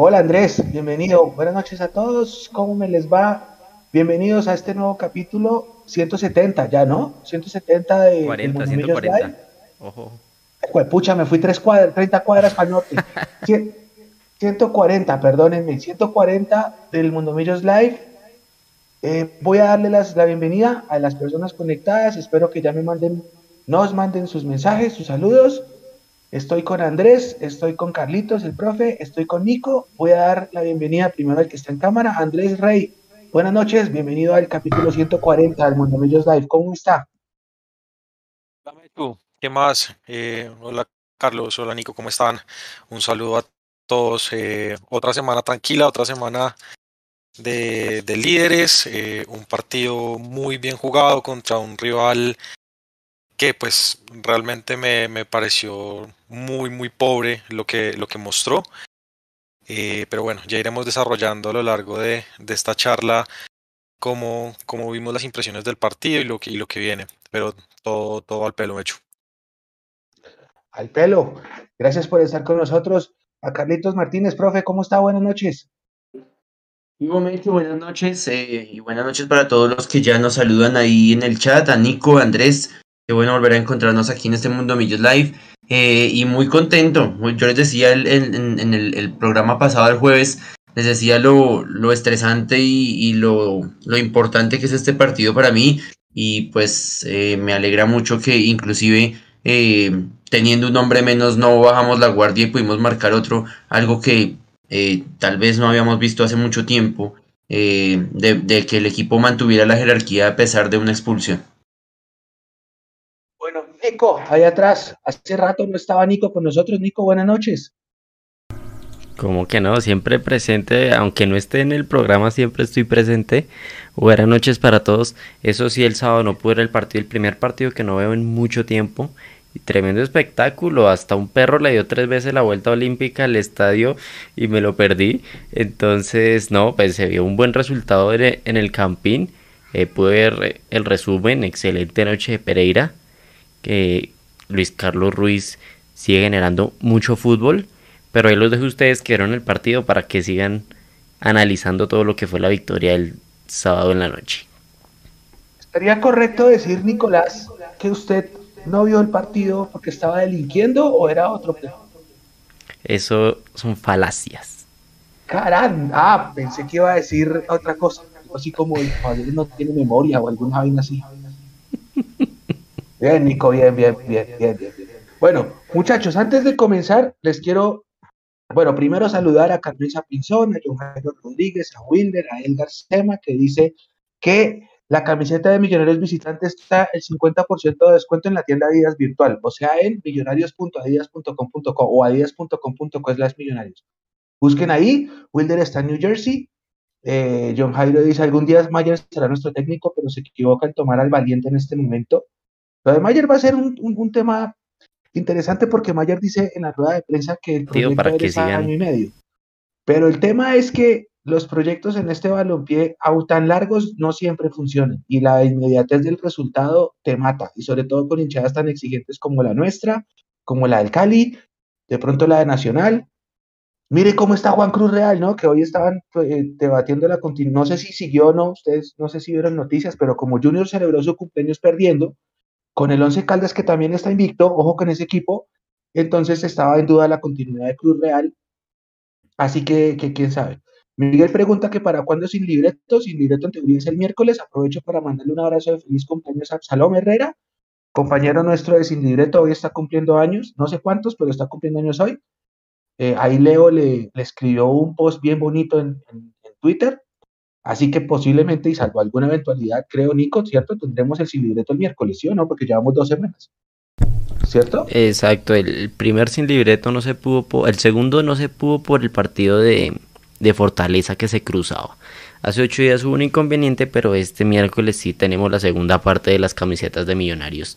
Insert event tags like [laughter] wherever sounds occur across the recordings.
Hola Andrés, bienvenido. Buenas noches a todos. ¿Cómo me les va? Bienvenidos a este nuevo capítulo 170, ya, ¿no? 170 de 40, 140. Ojo. pucha, me fui 3 cuadras, 30 cuadras para el norte. [laughs] 140, perdónenme, 140 del Mundo Millos Live. Eh, voy a darle las, la bienvenida a las personas conectadas. Espero que ya me manden, nos manden sus mensajes, sus saludos. Estoy con Andrés, estoy con Carlitos, el profe, estoy con Nico. Voy a dar la bienvenida primero al que está en cámara, Andrés Rey. Buenas noches, bienvenido al capítulo 140 del Mundo Medios Live. ¿Cómo está? ¿qué más? Eh, hola Carlos, hola Nico, ¿cómo están? Un saludo a todos. Eh, otra semana tranquila, otra semana de, líderes, eh, un partido muy bien jugado contra un rival que pues realmente me, me, pareció muy muy pobre lo que, lo que mostró. Eh, pero bueno, ya iremos desarrollando a lo largo de, de esta charla cómo, cómo, vimos las impresiones del partido y lo que, y lo que viene. Pero todo, todo al pelo hecho. Al pelo. Gracias por estar con nosotros. A Carlitos Martínez, profe, ¿cómo está? Buenas noches. Igualmente, buenas noches eh, y buenas noches para todos los que ya nos saludan ahí en el chat, a Nico, Andrés, Qué bueno volver a encontrarnos aquí en este Mundo Millos Live. Eh, y muy contento. Yo les decía en el, programa pasado, el jueves, les decía lo, lo estresante y, lo, lo, importante que es este partido para mí. Y pues eh, me alegra mucho que inclusive eh, teniendo un hombre menos no bajamos la guardia y pudimos marcar otro, algo que tal vez no habíamos visto hace mucho tiempo, de, de que el equipo mantuviera la jerarquía a pesar de una expulsión. Nico, allá atrás. Hace rato no estaba Nico con nosotros. Nico, buenas noches. Como que no, siempre presente, aunque no esté en el programa, siempre estoy presente. Buenas noches para todos. Eso sí, el sábado no pude ver el partido, el primer partido que no veo en mucho tiempo. Y tremendo espectáculo, hasta un perro le dio tres veces la vuelta olímpica al estadio y me lo perdí. Entonces, no, pues se vio un buen resultado en el campín. Eh, pude ver el resumen, excelente noche de Pereira que Luis Carlos Ruiz sigue generando mucho fútbol, pero ahí los dejo ustedes que vieron el partido para que sigan analizando todo lo que fue la victoria el sábado en la noche. ¿Estaría correcto decir, Nicolás, que usted no vio el partido porque estaba delinquiendo o era otro plan? Eso son falacias. Caramba, ah, pensé que iba a decir otra cosa, así como el no tiene memoria o alguna vaina así. [laughs] Bien, Nico, bien, bien, bien, bien, bien, Bueno, muchachos, antes de comenzar, les quiero, bueno, primero saludar a Carmesa Pinzón, a John Jairo Rodríguez, a Wilder, a Elgar Sema, que dice que la camiseta de Millonarios Visitantes está el 50% de descuento en la tienda Adidas virtual, o sea, en millonarios.adidas.com.co o adidas.com.co es las millonarios. Busquen ahí, Wilder está en New Jersey. Eh, John Jairo dice, algún día Mayer será nuestro técnico, pero se equivoca en tomar al valiente en este momento. Lo de Mayer va a ser un, tema interesante porque Mayer dice en la rueda de prensa que el proyecto para que año y medio. Pero el tema es que los proyectos en este balompié, aún tan largos, no siempre funcionan. Y la inmediatez del resultado te mata. Y sobre todo con hinchadas tan exigentes como la nuestra, como la del Cali, de pronto la de Nacional. Mire cómo está Juan Cruz Real, ¿no? Que hoy estaban eh, debatiendo la continuidad. No sé si siguió o no, ustedes no sé si vieron noticias, pero como Junior celebró su cumpleaños perdiendo, con el Once Caldas que también está invicto, ojo con ese equipo, entonces estaba en duda la continuidad de Cruz Real, así que, quién sabe. Miguel pregunta que para cuándo sin libreto, sin libreto en teoría es el miércoles, aprovecho para mandarle un abrazo de feliz cumpleaños a Salom Herrera, compañero nuestro de sin libreto, hoy está cumpliendo años, no sé cuántos, pero está cumpliendo años hoy. Eh, ahí Leo le, escribió un post bien bonito en Twitter, Así que posiblemente, y salvo alguna eventualidad, creo, Nico, ¿cierto? Tendremos el sin libreto el miércoles, ¿sí o no? Porque llevamos dos semanas. ¿Cierto? Exacto, el primer sin libreto no se pudo, el segundo no se pudo por el partido de, de Fortaleza que se cruzaba. Hace ocho días hubo un inconveniente, pero este miércoles sí tenemos la segunda parte de las camisetas de Millonarios,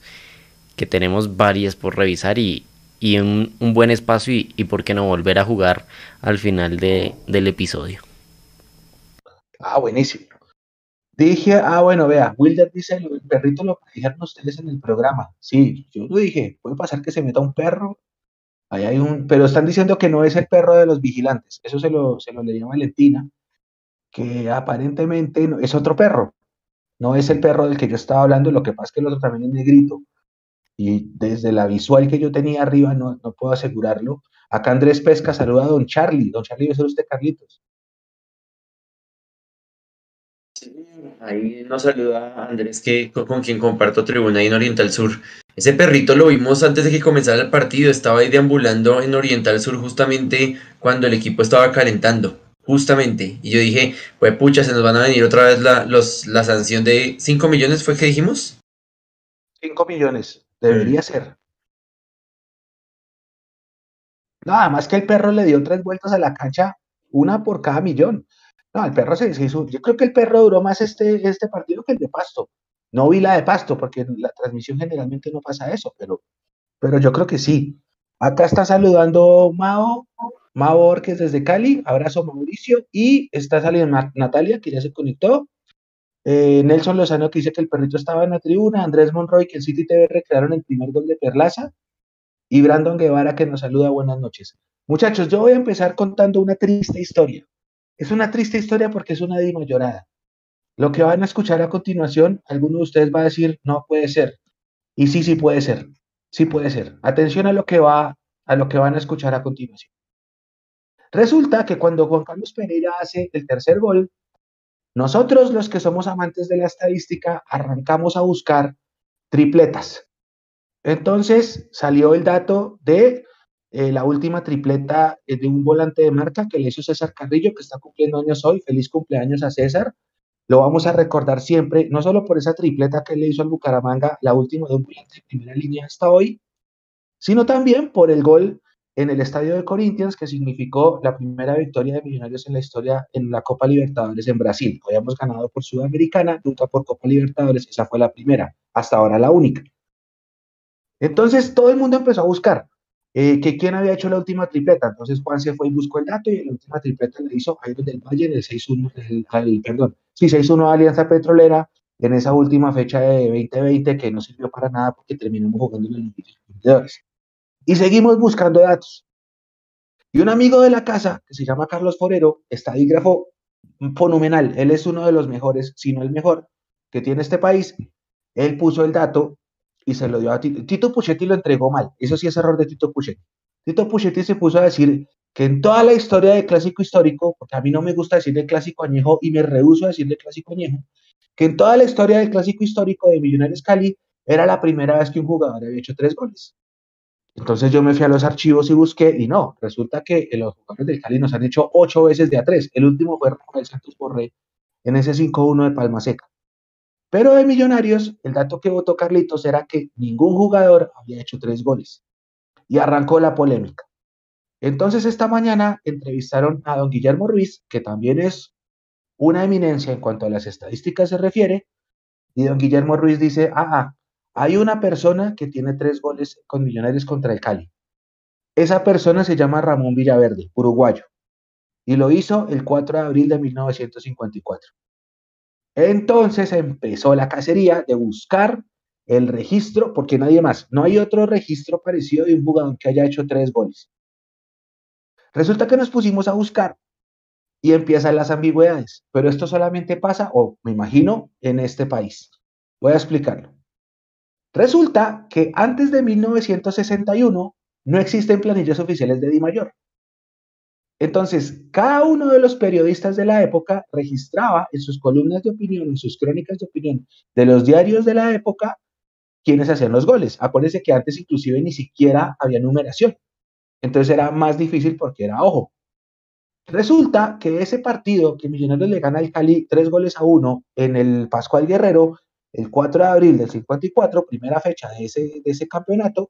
que tenemos varias por revisar y, y un, un, buen espacio y, y por qué no volver a jugar al final de, del episodio. Ah, buenísimo. Dije, ah, bueno, vea, Wilder dice, el perrito lo dijeron ustedes en el programa. Sí, yo lo dije, puede pasar que se meta un perro Ahí hay un, pero están diciendo que no es el perro de los vigilantes. Eso se lo, se lo leía Valentina, que aparentemente es otro perro. No es el perro del que yo estaba hablando, lo que pasa es que el otro también es negrito. Y desde la visual que yo tenía arriba no, no puedo asegurarlo. Acá Andrés Pesca saluda a don Charlie. Don Charlie, ¿es usted Carlitos? Ahí nos saluda Andrés, que, con quien comparto tribuna ahí en Oriental Sur. Ese perrito lo vimos antes de que comenzara el partido, estaba ahí deambulando en Oriental Sur justamente cuando el equipo estaba calentando, justamente. Y yo dije, pues pucha, se nos van a venir otra vez la, los, la sanción de 5 millones, ¿fue que dijimos? 5 millones, debería mm. ser. Nada más que el perro le dio tres vueltas a la cancha, una por cada millón. No, el perro se, hizo. Yo creo que el perro duró más este, este partido que el de Pasto. No vi la de Pasto, porque la transmisión generalmente no pasa eso, pero, pero yo creo que sí. Acá está saludando Mao, Mao Orques desde Cali. Abrazo Mauricio. Y está saliendo Natalia, que ya se conectó. Eh, Nelson Lozano, que dice que el perrito estaba en la tribuna. Andrés Monroy, que en City TV recrearon el primer gol de Perlaza. Y Brandon Guevara, que nos saluda. Buenas noches. Muchachos, yo voy a empezar contando una triste historia. Es una triste historia porque es una dima llorada. Lo que van a escuchar a continuación, alguno de ustedes va a decir, no puede ser. Y sí, sí puede ser. Sí puede ser. Atención a lo que va, a lo que van a escuchar a continuación. Resulta que cuando Juan Carlos Pereira hace el tercer gol, nosotros los que somos amantes de la estadística arrancamos a buscar tripletas. Entonces salió el dato de eh, la última tripleta de un volante de marca que le hizo César Carrillo, que está cumpliendo años hoy. Feliz cumpleaños a César. Lo vamos a recordar siempre, no solo por esa tripleta que le hizo al Bucaramanga, la última de un volante de primera línea hasta hoy, sino también por el gol en el estadio de Corinthians, que significó la primera victoria de Millonarios en la historia en la Copa Libertadores en Brasil. Habíamos ganado por Sudamericana, nunca por Copa Libertadores, esa fue la primera, hasta ahora la única. Entonces todo el mundo empezó a buscar eh, que quién había hecho la última tripleta. Entonces Juan se fue y buscó el dato y la última tripleta la hizo Jairo del Valle en el 6-1, perdón, sí, 6-1 Alianza Petrolera en esa última fecha de 2020 que no sirvió para nada porque terminamos jugando en el vendedores. Y seguimos buscando datos. Y un amigo de la casa, que se llama Carlos Forero, estadígrafo fenomenal, él es uno de los mejores, si no el mejor, que tiene este país, él puso el dato y se lo dio a Tito. Tito Puchetti lo entregó mal. Eso sí es error de Tito Puchetti. Tito Puchetti se puso a decir que en toda la historia del clásico histórico, porque a mí no me gusta decir de clásico añejo y me rehuso a decir de clásico añejo, que en toda la historia del clásico histórico de Millonarios Cali era la primera vez que un jugador había hecho tres goles. Entonces yo me fui a los archivos y busqué, y no, resulta que los jugadores del Cali nos han hecho ocho veces de a tres. El último fue Rafael Santos Borré en ese 5-1 de Palma Seca. Pero de Millonarios, el dato que votó Carlitos era que ningún jugador había hecho tres goles. Y arrancó la polémica. Entonces esta mañana entrevistaron a don Guillermo Ruiz, que también es una eminencia en cuanto a las estadísticas se refiere, y don Guillermo Ruiz dice, ah, ah hay una persona que tiene tres goles con Millonarios contra el Cali. Esa persona se llama Ramón Villaverde, uruguayo, y lo hizo el 4 de abril de 1954. Entonces empezó la cacería de buscar el registro, porque nadie más, no hay otro registro parecido de un jugador que haya hecho tres goles. Resulta que nos pusimos a buscar y empiezan las ambigüedades, pero esto solamente pasa, o me imagino, en este país. Voy a explicarlo. Resulta que antes de 1961 no existen planillas oficiales de Di Mayor. Entonces, cada uno de los periodistas de la época registraba en sus columnas de opinión, en sus crónicas de opinión de los diarios de la época, quienes hacían los goles. Acuérdense que antes inclusive ni siquiera había numeración. Entonces era más difícil porque era ojo. Resulta que ese partido que Millonarios le gana al Cali tres goles a uno en el Pascual Guerrero, el 4 de abril del 54, primera fecha de ese, de ese campeonato,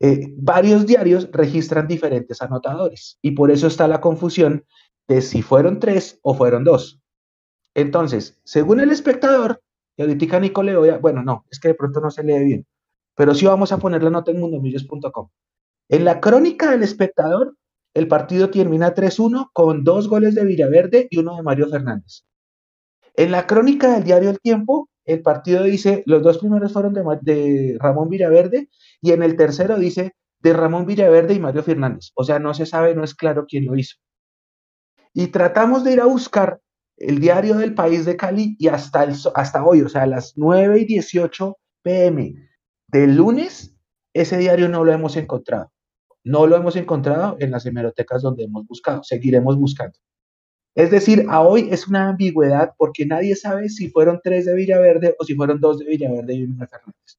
eh, varios diarios registran diferentes anotadores y por eso está la confusión de si fueron tres o fueron dos. Entonces, según el espectador, y ahorita Nico le bueno, no, es que de pronto no se lee bien, pero sí vamos a poner la nota en mundomillos.com. En la crónica del espectador, el partido termina 3-1 con dos goles de Villaverde y uno de Mario Fernández. En la crónica del diario El Tiempo, el partido dice, los dos primeros fueron de, Ramón Villaverde y en el tercero dice de Ramón Villaverde y Mario Fernández. O sea, no se sabe, no es claro quién lo hizo. Y tratamos de ir a buscar el diario del país de Cali y hasta, hasta hoy, o sea, a las 9 y 18 pm del lunes, ese diario no lo hemos encontrado. No lo hemos encontrado en las hemerotecas donde hemos buscado. Seguiremos buscando. Es decir, a hoy es una ambigüedad porque nadie sabe si fueron tres de Villaverde o si fueron dos de Villaverde y uno de Fernández.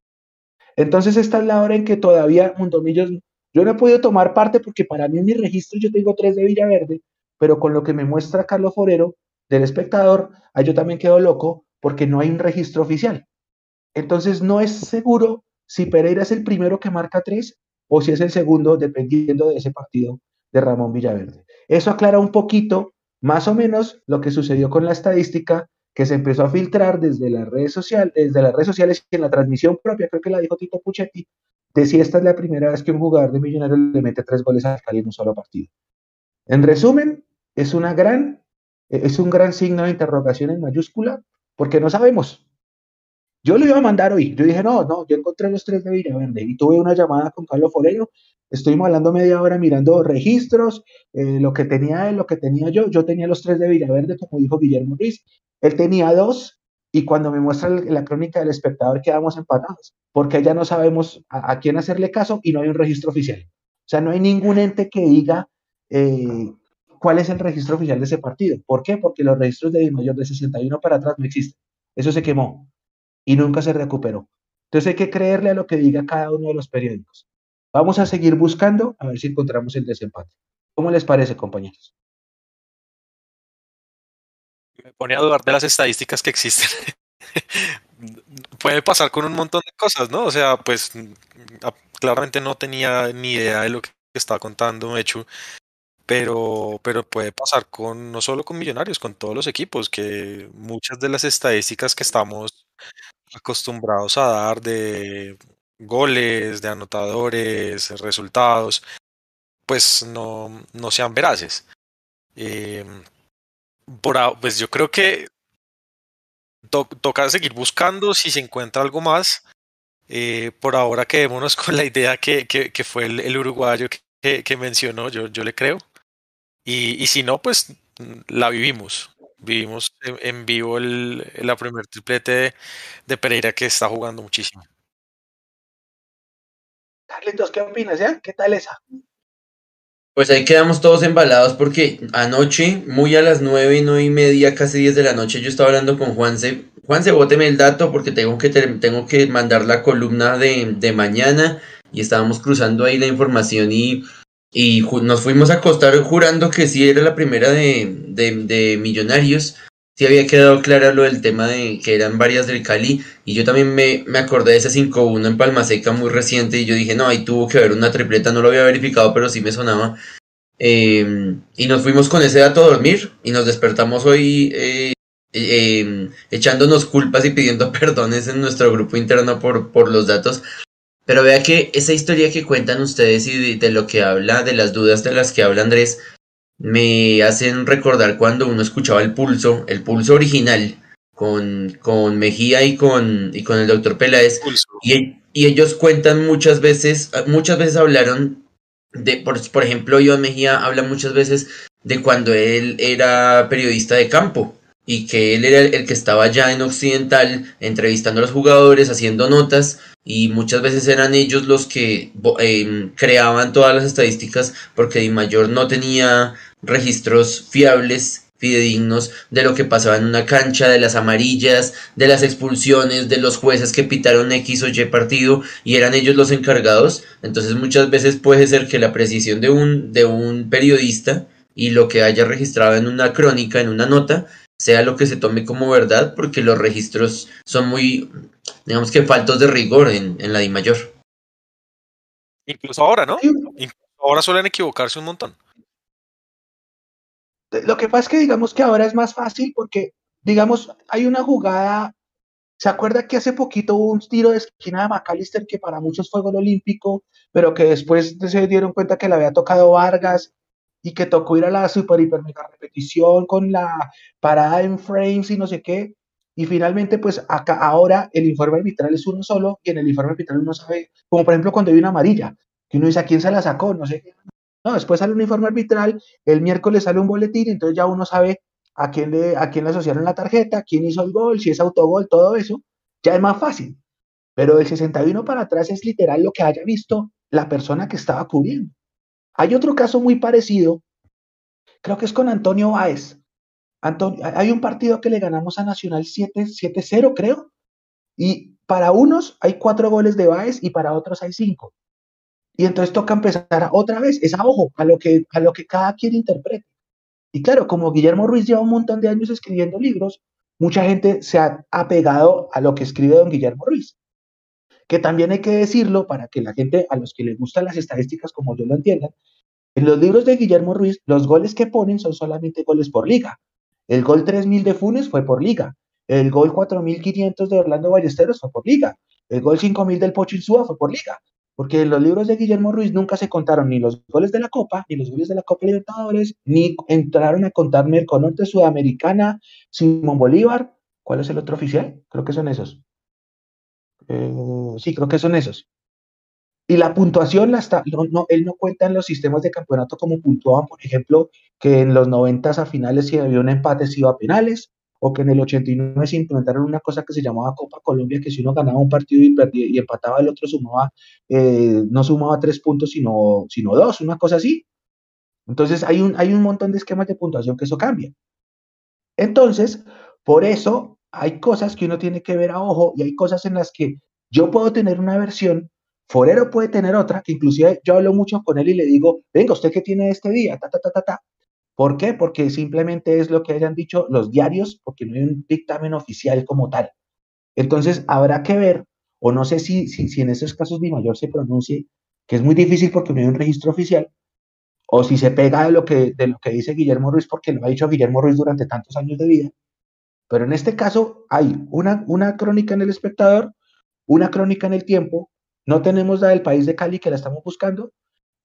Entonces esta es la hora en que todavía Mundomillos, yo no he podido tomar parte porque para mí en mi registro yo tengo tres de Villaverde, pero con lo que me muestra Carlos Forero del espectador, ahí yo también quedo loco porque no hay un registro oficial. Entonces no es seguro si Pereira es el primero que marca tres o si es el segundo, dependiendo de ese partido de Ramón Villaverde. Eso aclara un poquito, más o menos, lo que sucedió con la estadística que se empezó a filtrar desde las redes sociales, desde las redes sociales y en la transmisión propia, creo que la dijo Tito Puchetti, de si esta es la primera vez que un jugador de Millonarios le mete tres goles al Cali en un solo partido. En resumen, es una gran, es un gran signo de interrogación en mayúscula, porque no sabemos. Yo lo iba a mandar hoy. Yo dije, no, no, yo encontré los tres de Villaverde y tuve una llamada con Carlos Forero. Estuvimos hablando media hora mirando registros, eh, lo que tenía él, lo que tenía yo. Yo tenía los tres de Villaverde, como dijo Guillermo Ruiz. Él tenía dos y cuando me muestra la crónica del espectador quedamos empatados, porque ya no sabemos a, quién hacerle caso y no hay un registro oficial. O sea, no hay ningún ente que diga eh, cuál es el registro oficial de ese partido. ¿Por qué? Porque los registros de mayor de 61 para atrás no existen. Eso se quemó y nunca se recuperó. Entonces hay que creerle a lo que diga cada uno de los periódicos. Vamos a seguir buscando a ver si encontramos el desempate. ¿Cómo les parece, compañeros? Me pone a dudar de las estadísticas que existen. [laughs] Puede pasar con un montón de cosas, ¿no? O sea, pues claramente no tenía ni idea de lo que estaba contando hecho, pero, pero puede pasar con no solo con Millonarios, con todos los equipos, que muchas de las estadísticas que estamos acostumbrados a dar de goles, de anotadores, resultados, pues no, no sean veraces. Em, por, pues yo creo que toca seguir buscando si se encuentra algo más. Eh, por ahora quedémonos [laughs] con la idea que, que, fue el, uruguayo que, que, mencionó, yo, yo le creo. Y, y si no, pues la vivimos. Vivimos en, vivo el, la primer triplete de, Pereira que está jugando muchísimo. Carlitos, ¿qué opinas? Ya? ¿Qué tal esa? Pues ahí quedamos todos embalados porque anoche, muy a las nueve, nueve y media, casi diez de la noche, yo estaba hablando con Juanse. Juanse, bóteme el dato porque tengo que, tengo que mandar la columna de, de mañana y estábamos cruzando ahí la información y y nos fuimos a acostar jurando que sí era la primera de, de, Millonarios. Sí había quedado claro lo del tema de que eran varias del Cali. Y yo también me, me acordé de ese 5-1 en Palma Seca muy reciente. Y yo dije, no, ahí tuvo que haber una tripleta. No lo había verificado, pero sí me sonaba. Em, y nos fuimos con ese dato a dormir. Y nos despertamos hoy eh, em, echándonos culpas y pidiendo [laughs] perdones en nuestro grupo interno por, por los datos. Pero vea que esa historia que cuentan ustedes y de, lo que habla, de las dudas de las que habla Andrés, me hacen recordar cuando uno escuchaba el pulso, el pulso original, con, con Mejía y con, y con el doctor Peláez. Y, y, ellos cuentan muchas veces, muchas veces hablaron de, por, por ejemplo, Iván Mejía habla muchas veces de cuando él era periodista de campo y que él era el, que estaba ya en Occidental entrevistando a los jugadores, haciendo notas y muchas veces eran ellos los que em, creaban todas las estadísticas porque Di Mayor no tenía registros fiables fidedignos de lo que pasaba en una cancha, de las amarillas, de las expulsiones, de los jueces que pitaron X o Y partido y eran ellos los encargados. Entonces muchas veces puede ser que la precisión de un, de un periodista y lo que haya registrado en una crónica, en una nota, sea lo que se tome como verdad, porque los registros son muy, digamos que faltos de rigor en, en la Di Mayor. Incluso ahora, ¿no? Incluso ahora suelen equivocarse un montón. Lo que pasa es que digamos que ahora es más fácil porque, digamos, hay una jugada. ¿Se acuerda que hace poquito hubo un tiro de esquina de McAllister que para muchos fue gol olímpico, pero que después se dieron cuenta que le había tocado Vargas y que tocó ir a la super hiper mega repetición con la parada en frames y no sé qué. Y finalmente, pues acá ahora el informe arbitral es uno solo y en el informe arbitral uno sabe, como por ejemplo cuando hay una amarilla. que uno dice, ¿a quién se la sacó? No sé. No, después sale un informe arbitral, el miércoles sale un boletín, entonces ya uno sabe a quién le, a quién le asociaron la tarjeta, quién hizo el gol, si es autogol, todo eso, ya es más fácil. Pero el 61 para atrás es literal lo que haya visto la persona que estaba cubriendo. Hay otro caso muy parecido, creo que es con Antonio Báez. Antonio, hay un partido que le ganamos a Nacional 7-0, creo, y para unos hay cuatro goles de Báez y para otros hay cinco. Y entonces toca empezar otra vez, es a ojo, a lo que, a lo que cada quien interprete. Y claro, como Guillermo Ruiz lleva un montón de años escribiendo libros, mucha gente se ha apegado a lo que escribe don Guillermo Ruiz. Que también hay que decirlo para que la gente, a los que les gustan las estadísticas como yo lo entiendan, en los libros de Guillermo Ruiz, los goles que ponen son solamente goles por liga. El gol 3000 de Funes fue por liga. El gol 4500 de Orlando Ballesteros fue por liga. El gol 5000 del Pocho Insúa fue por liga porque en los libros de Guillermo Ruiz nunca se contaron ni los goles de la Copa, ni los goles de la Copa Libertadores, ni entraron a contar Merconorte Sudamericana, Simón Bolívar. ¿Cuál es el otro oficial? Creo que son esos. Eh, sí, creo que son esos. Y la puntuación, la está, no, él no cuenta en los sistemas de campeonato como puntuaban, por ejemplo, que en los 90 a finales si había un empate se iba a penales, o que en el 89 se implementaron una cosa que se llamaba Copa Colombia, que si uno ganaba un partido y, y empataba el otro, sumaba, eh, no sumaba tres puntos, sino, sino dos, una cosa así. Entonces hay un, hay un montón de esquemas de puntuación que eso cambia. Entonces, por eso hay cosas que uno tiene que ver a ojo y hay cosas en las que yo puedo tener una versión, Forero puede tener otra, que inclusive yo hablo mucho con él y le digo, venga, ¿usted qué tiene este día? Ta, ta, ta, ta, ta. ¿Por qué? Porque simplemente es lo que hayan dicho los diarios, porque no hay un dictamen oficial como tal. Entonces, habrá que ver, o no sé si, si, en esos casos mi mayor se pronuncie, que es muy difícil porque no hay un registro oficial, o si se pega de lo que, de lo que dice Guillermo Ruiz, porque lo ha dicho Guillermo Ruiz durante tantos años de vida. Pero en este caso hay una, una crónica en el espectador, una crónica en el tiempo, no tenemos la del país de Cali que la estamos buscando,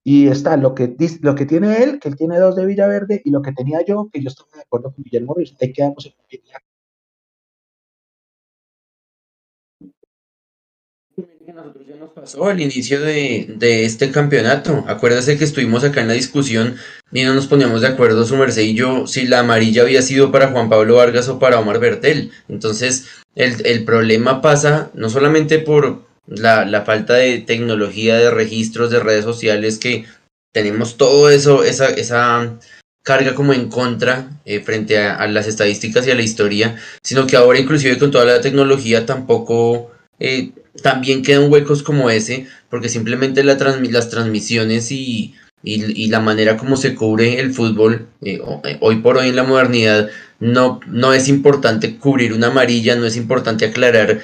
y está lo que, lo que tiene él, que él tiene dos de Villaverde, y lo que tenía yo, que yo estaba de acuerdo con Guillermo Ruiz. Ahí quedamos en nosotros ya nos pasó al inicio de, de, este campeonato. Acuérdase que estuvimos acá en la discusión y no nos poníamos de acuerdo su merced y yo si la amarilla había sido para Juan Pablo Vargas o para Omar Bertel. Entonces, el, el problema pasa no solamente por, la, la, falta de tecnología, de registros, de redes sociales, que tenemos todo eso, esa, esa carga como en contra eh, frente a, las estadísticas y a la historia, sino que ahora inclusive con toda la tecnología tampoco eh, también quedan huecos como ese, porque simplemente la las transmisiones y, y, la manera como se cubre el fútbol eh, hoy por hoy en la modernidad no, no es importante cubrir una amarilla, no es importante aclarar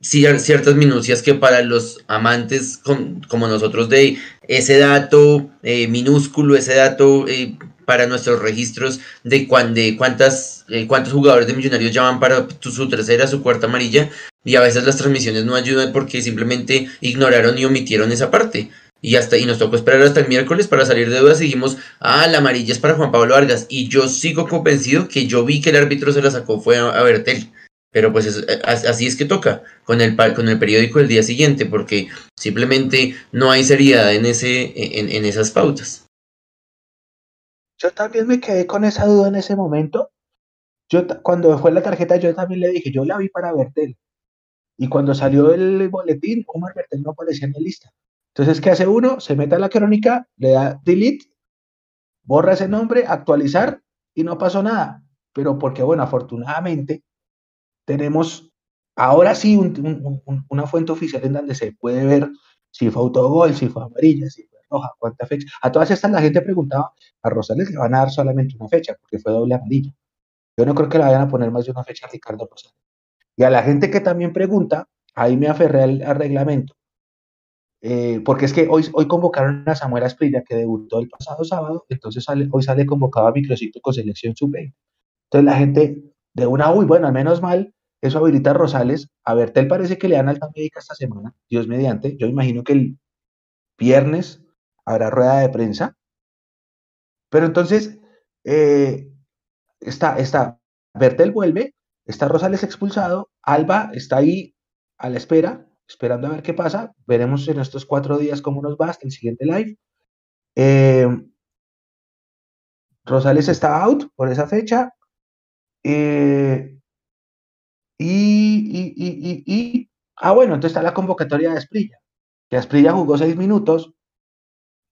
ciertas minucias que para los amantes como nosotros de ese dato eh, minúsculo, ese dato eh, para nuestros registros de, cuántas, eh, cuántos jugadores de millonarios llaman para su tercera, su cuarta amarilla, y a veces las transmisiones no ayudan porque simplemente ignoraron y omitieron esa parte. Y hasta y nos tocó esperar hasta el miércoles para salir de dudas y dijimos, ah, la amarilla es para Juan Pablo Vargas. Y yo sigo convencido que yo vi que el árbitro se la sacó fue a, Bertel. Pero pues así es que toca con el, con el periódico del día siguiente, porque simplemente no hay seriedad en, ese, en, esas pautas. Yo también me quedé con esa duda en ese momento. Yo cuando fue la tarjeta, yo también le dije, yo la vi para Bertel. Y cuando salió el boletín, Omar Bertel no aparecía en la lista. Entonces, ¿qué hace uno? Se mete a la crónica, le da delete, borra ese nombre, actualizar y no pasó nada. Pero porque, bueno, afortunadamente tenemos ahora sí una fuente oficial en donde se puede ver si fue autogol, si fue amarilla, si fue roja, cuánta fecha. A todas estas la gente preguntaba, a Rosales le van a dar solamente una fecha, porque fue doble amarilla. Yo no creo que le vayan a poner más de una fecha a Ricardo Rosales. Y a la gente que también pregunta, ahí me aferré al, reglamento. Eh, porque es que hoy, hoy convocaron a Samuel Asprilla, que debutó el pasado sábado, entonces hoy sale convocado a Microcito con selección sub-20. Entonces la gente de una, uy, bueno, menos mal, eso habilita Rosales. A Bertel parece que le dan alta médica esta semana, Dios mediante. Yo imagino que el viernes habrá rueda de prensa. Pero entonces, eh, está, está, Bertel vuelve, está Rosales expulsado, Alba está ahí a la espera, esperando a ver qué pasa. Veremos en estos cuatro días cómo nos va hasta el siguiente live. Eh, Rosales está out por esa fecha. Eh, y, y, y, ah, bueno, entonces está la convocatoria de Asprilla. Que Asprilla jugó seis minutos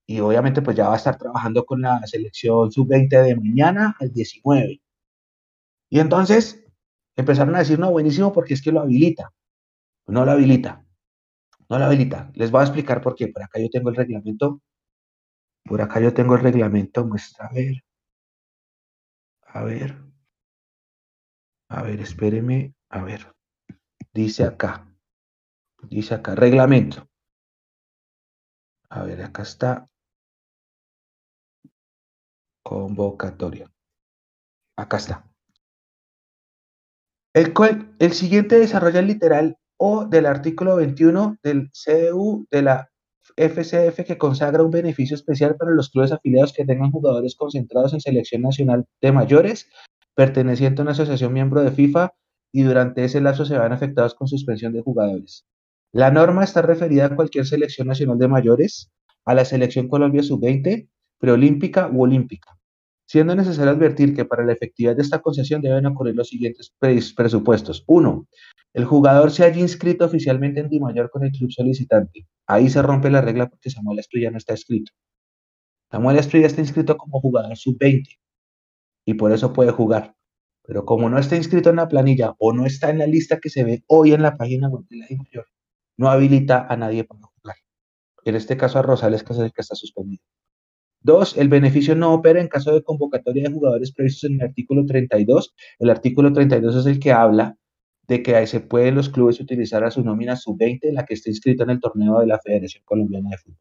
y obviamente pues ya va a estar trabajando con la selección sub-20 de mañana al 19. Y entonces empezaron a decir, no, buenísimo porque es que lo habilita. No lo habilita. No lo habilita. Les voy a explicar por qué. Por acá yo tengo el reglamento. Por acá yo tengo el reglamento. Muestra, a ver. A ver. A ver, espéreme. A ver. Dice acá. Dice acá, reglamento. A ver, acá está. Convocatoria. Acá está. El, el siguiente desarrolla el literal O del artículo 21 del CDU de la FCF que consagra un beneficio especial para los clubes afiliados que tengan jugadores concentrados en selección nacional de mayores, perteneciente a una asociación miembro de FIFA y durante ese lapso se van afectados con suspensión de jugadores. La norma está referida a cualquier selección nacional de mayores, a la selección Colombia sub-20, preolímpica u olímpica, siendo necesario advertir que para la efectividad de esta concesión deben ocurrir los siguientes presupuestos. Uno, el jugador se haya inscrito oficialmente en Di Mayor con el club solicitante. Ahí se rompe la regla porque Samuel Estrella no está inscrito. Samuel Estrella está inscrito como jugador sub-20 y por eso puede jugar. Pero como no está inscrito en la planilla o no está en la lista que se ve hoy en la página de la Di Mayor, no habilita a nadie para jugar. En este caso a Rosales, que es el que está suspendido. Dos, el beneficio no opera en caso de convocatoria de jugadores previstos en el artículo 32. El artículo 32 es el que habla de que se pueden los clubes utilizar a su nómina sub-20, la que está inscrita en el torneo de la Federación Colombiana de Fútbol.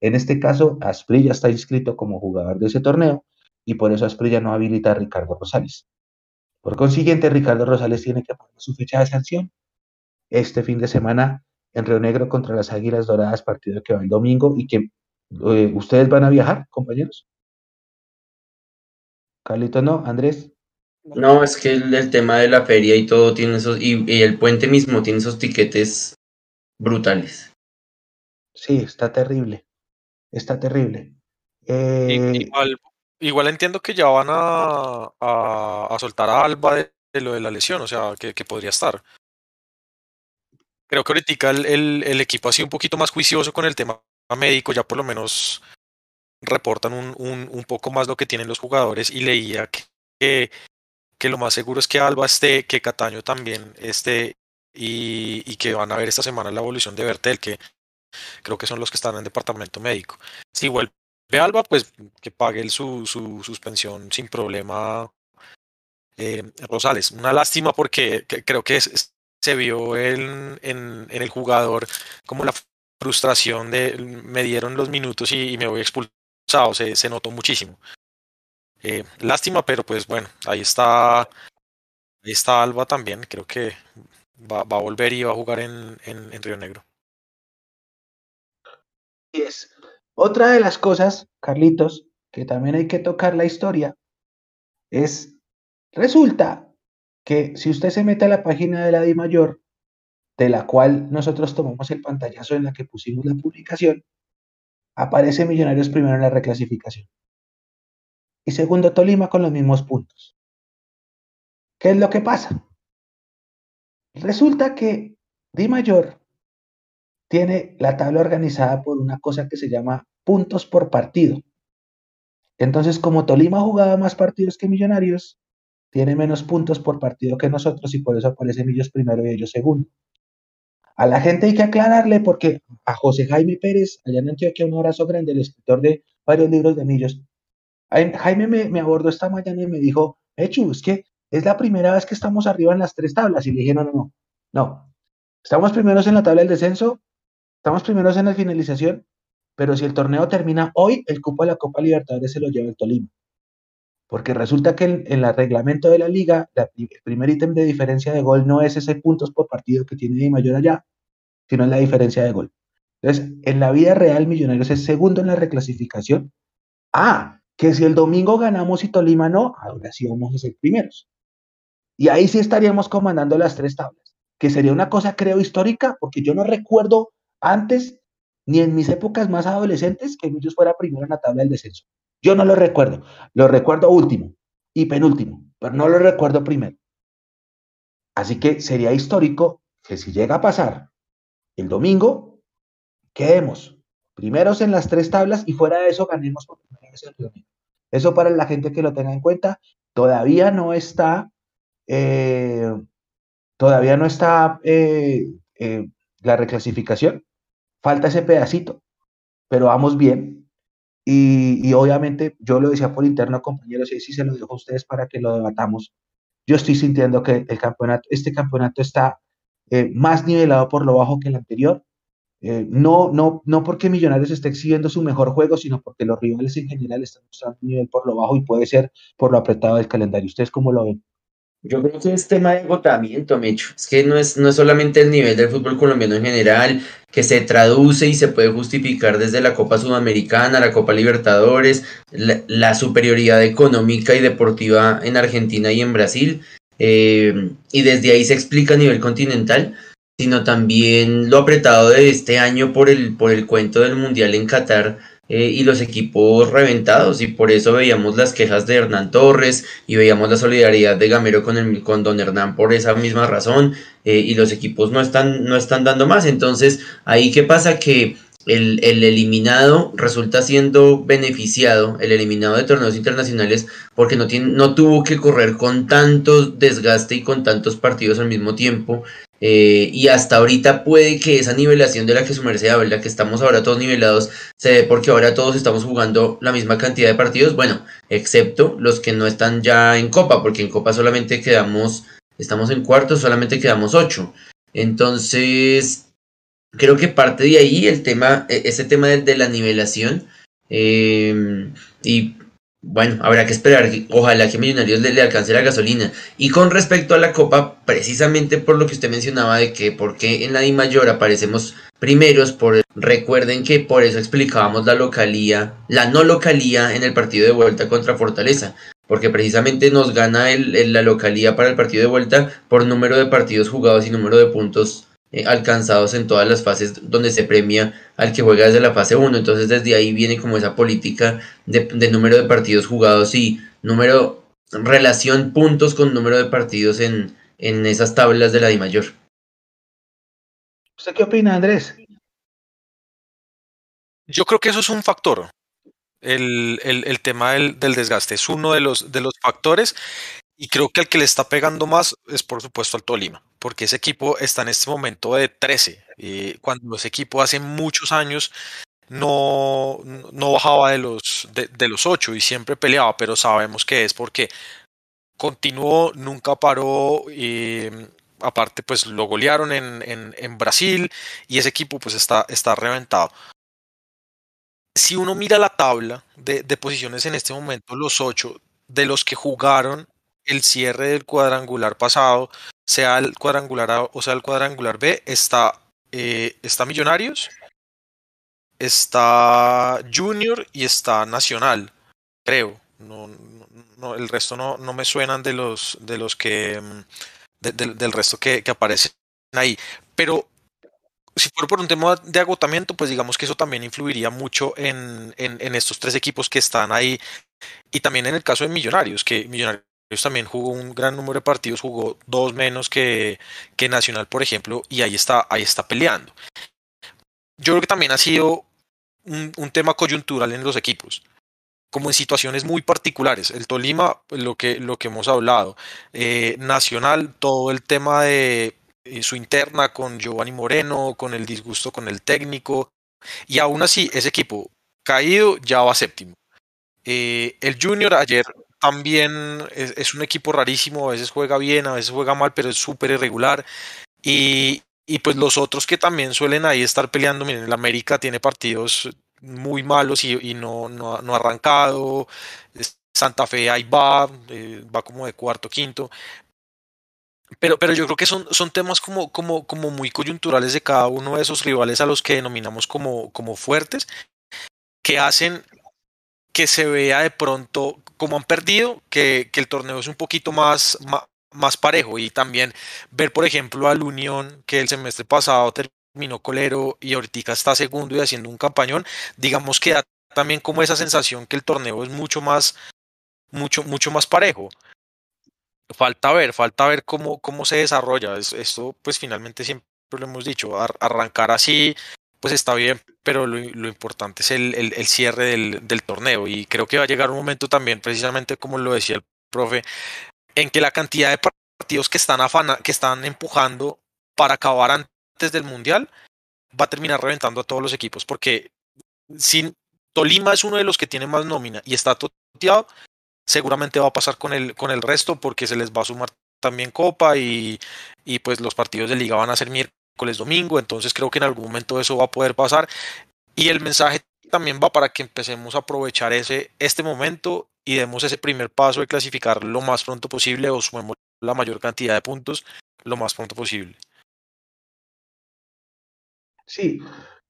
En este caso, Asprilla está inscrito como jugador de ese torneo y por eso Asprilla no habilita a Ricardo Rosales. Por consiguiente, Ricardo Rosales tiene que poner su fecha de sanción este fin de semana en Río Negro contra las Águilas Doradas, partido que va el domingo y que ¿Ustedes van a viajar, compañeros? Carlito, no, Andrés. No, es que el, tema de la feria y todo tiene esos, y, el puente mismo tiene esos tiquetes brutales. Sí, está terrible. Está terrible. Eh, igual, entiendo que ya van a, a, soltar a Alba de, lo de la lesión, o sea, que, podría estar. Creo que ahorita el, el, el, equipo ha sido un poquito más juicioso con el tema médico ya por lo menos reportan un, un, un, poco más lo que tienen los jugadores y leía que, que, lo más seguro es que Alba esté, que Cataño también esté y, y, que van a ver esta semana la evolución de Bertel, que creo que son los que están en departamento médico. Si vuelve Alba, pues que pague su, su suspensión sin problema eh, Rosales. Una lástima porque creo que se vio en, en, el jugador como la frustración de me dieron los minutos y, me voy expulsado, se, se notó muchísimo. Eh, lástima, pero pues bueno, ahí está, ahí está Alba también, creo que va, va a volver y va a jugar en, en, en Río Negro. Otra de las cosas, Carlitos, que también hay que tocar la historia, es, resulta que si usted se mete a la página de la Di Mayor, de la cual nosotros tomamos el pantallazo en la que pusimos la publicación, aparece Millonarios primero en la reclasificación. Y segundo Tolima con los mismos puntos. ¿Qué es lo que pasa? Resulta que Di Mayor tiene la tabla organizada por una cosa que se llama puntos por partido. Entonces, como Tolima jugaba más partidos que Millonarios, tiene menos puntos por partido que nosotros y por eso aparece Millos primero y ellos segundo. A la gente hay que aclararle porque a José Jaime Pérez, allá en Antioquia, un abrazo grande, el escritor de varios libros de Millos. Jaime me, abordó esta mañana y me dijo, Echu, es que es la primera vez que estamos arriba en las tres tablas. Y le dije, no, no, no, no. Estamos primeros en la tabla del descenso, estamos primeros en la finalización, pero si el torneo termina hoy, el cupo de la Copa Libertadores se lo lleva el Tolima. Porque resulta que en, el reglamento de la liga, el primer ítem de diferencia de gol no es ese puntos por partido que tiene Di Mayor allá, sino es la diferencia de gol. Entonces, en la vida real, Millonarios es segundo en la reclasificación. Ah, que si el domingo ganamos y Tolima no, ahora sí vamos a ser primeros. Y ahí sí estaríamos comandando las tres tablas. que sería una cosa, creo, histórica, porque yo no recuerdo antes, ni en mis épocas más adolescentes, que Millos fuera primero en la tabla del descenso. Yo no lo recuerdo, lo recuerdo último y penúltimo, pero no lo recuerdo primero. Así que sería histórico que si llega a pasar el domingo, quedemos primeros en las tres tablas y fuera de eso ganemos por primera vez el domingo. Eso para la gente que lo tenga en cuenta, todavía no está, eh, todavía no está eh, eh, la reclasificación, falta ese pedacito, pero vamos bien. Y, obviamente yo lo decía por interno, compañeros, y si se lo dejo a ustedes para que lo debatamos. Yo estoy sintiendo que el campeonato, este campeonato está más nivelado por lo bajo que el anterior. no, no, no porque Millonarios esté exhibiendo su mejor juego, sino porque los rivales en general están mostrando un nivel por lo bajo y puede ser por lo apretado del calendario. ¿Ustedes cómo lo ven? Yo creo que es tema de agotamiento, Mecho. Es que no es, no es solamente el nivel del fútbol colombiano en general, que se traduce y se puede justificar desde la Copa Sudamericana, la Copa Libertadores, la, superioridad económica y deportiva en Argentina y en Brasil. Eh, y desde ahí se explica a nivel continental, sino también lo apretado de este año por el, por el cuento del Mundial en Qatar eh, y los equipos reventados y por eso veíamos las quejas de Hernán Torres y veíamos la solidaridad de Gamero con, el, con don Hernán por esa misma razón eh, y los equipos no están, no están dando más. Entonces, ahí qué pasa que el, el, eliminado resulta siendo beneficiado, el eliminado de torneos internacionales, porque no, tiene, no tuvo que correr con tanto desgaste y con tantos partidos al mismo tiempo eh, y hasta ahorita puede que esa nivelación de la que su merced habla, que estamos ahora todos nivelados, se dé porque ahora todos estamos jugando la misma cantidad de partidos, bueno, excepto los que no están ya en Copa, porque en Copa solamente quedamos, estamos en cuartos, solamente quedamos ocho. Entonces, creo que parte de ahí el tema, e-, ese tema de, la nivelación. Eh, y bueno, habrá que esperar. Ojalá que Millonarios le, alcance la gasolina. Y con respecto a la Copa, precisamente por lo que usted mencionaba de que por qué en la Di Mayor aparecemos primeros, por, recuerden que por eso explicábamos la localía, la no localía en el partido de vuelta contra Fortaleza. Porque precisamente nos gana el, la localía para el partido de vuelta por número de partidos jugados y número de puntos eh, alcanzados en todas las fases donde se premia al que juega desde la fase 1. Entonces desde ahí viene como esa política de, número de partidos jugados y número, relación puntos con número de partidos en, en esas tablas de la Di Mayor. ¿Usted qué opina, Andrés? Yo creo que eso es un factor. El, tema del, del, desgaste es uno de los, de los factores y creo que el que le está pegando más es por supuesto al Tolima, porque ese equipo está en este momento de 13. Y cuando ese equipo hace muchos años no, no bajaba de los, de, los 8 y siempre peleaba, pero sabemos que es porque continuó, nunca paró. Y, aparte, pues lo golearon en, en, Brasil y ese equipo pues está, está reventado. Si uno mira la tabla de, de posiciones en este momento, los 8 de los que jugaron el cierre del cuadrangular pasado, sea el cuadrangular A o sea el cuadrangular B, está, eh, está Millonarios, está Junior y está Nacional, creo. No, el resto no, no me suenan de los, de los que mm, del resto que, que aparecen ahí. Pero si fuera por un tema de agotamiento, pues digamos que eso también influiría mucho en, en, en, estos tres equipos que están ahí. Y también en el caso de Millonarios, que Millonarios también jugó un gran número de partidos, jugó dos menos que, que Nacional, por ejemplo, y ahí está, ahí está peleando. Yo creo que también ha sido un, tema coyuntural en los equipos, como en situaciones muy particulares. El Tolima, lo que, lo que hemos hablado, eh, Nacional, todo el tema de eh, su interna con Giovanni Moreno, con el disgusto con el técnico, y aún así ese equipo caído ya va séptimo. Eh, el Junior ayer también es, un equipo rarísimo, a veces juega bien, a veces juega mal, pero es súper irregular. Y, pues los otros que también suelen ahí estar peleando, miren, el América tiene partidos muy malos y, no, no, ha arrancado. Santa Fe ahí va, eh, va como de cuarto, quinto. Pero, pero yo creo que son, son temas como, como, como muy coyunturales de cada uno de esos rivales a los que denominamos como, como fuertes, que hacen que se vea de pronto como han perdido, que, que, el torneo es un poquito más, más parejo y también ver, por ejemplo, al Unión que el semestre pasado terminó colero y ahorita está segundo y haciendo un campañón, digamos que da también como esa sensación que el torneo es mucho más, mucho, mucho más parejo. Falta ver, falta ver cómo, cómo se desarrolla. Esto, pues finalmente siempre lo hemos dicho, arrancar así, pues está bien, pero lo, importante es el, el, cierre del, del, torneo. Y creo que va a llegar un momento también, precisamente como lo decía el profe, en que la cantidad de partidos que están, afana, que están empujando para acabar antes del Mundial va a terminar reventando a todos los equipos, porque si Tolima es uno de los que tiene más nómina y está toteado, seguramente va a pasar con el, con el resto porque se les va a sumar también Copa y, y pues los partidos de liga van a ser miércoles, domingo, entonces creo que en algún momento eso va a poder pasar y el mensaje también va para que empecemos a aprovechar ese, este momento y demos ese primer paso de clasificar lo más pronto posible o sumemos la mayor cantidad de puntos lo más pronto posible. Sí,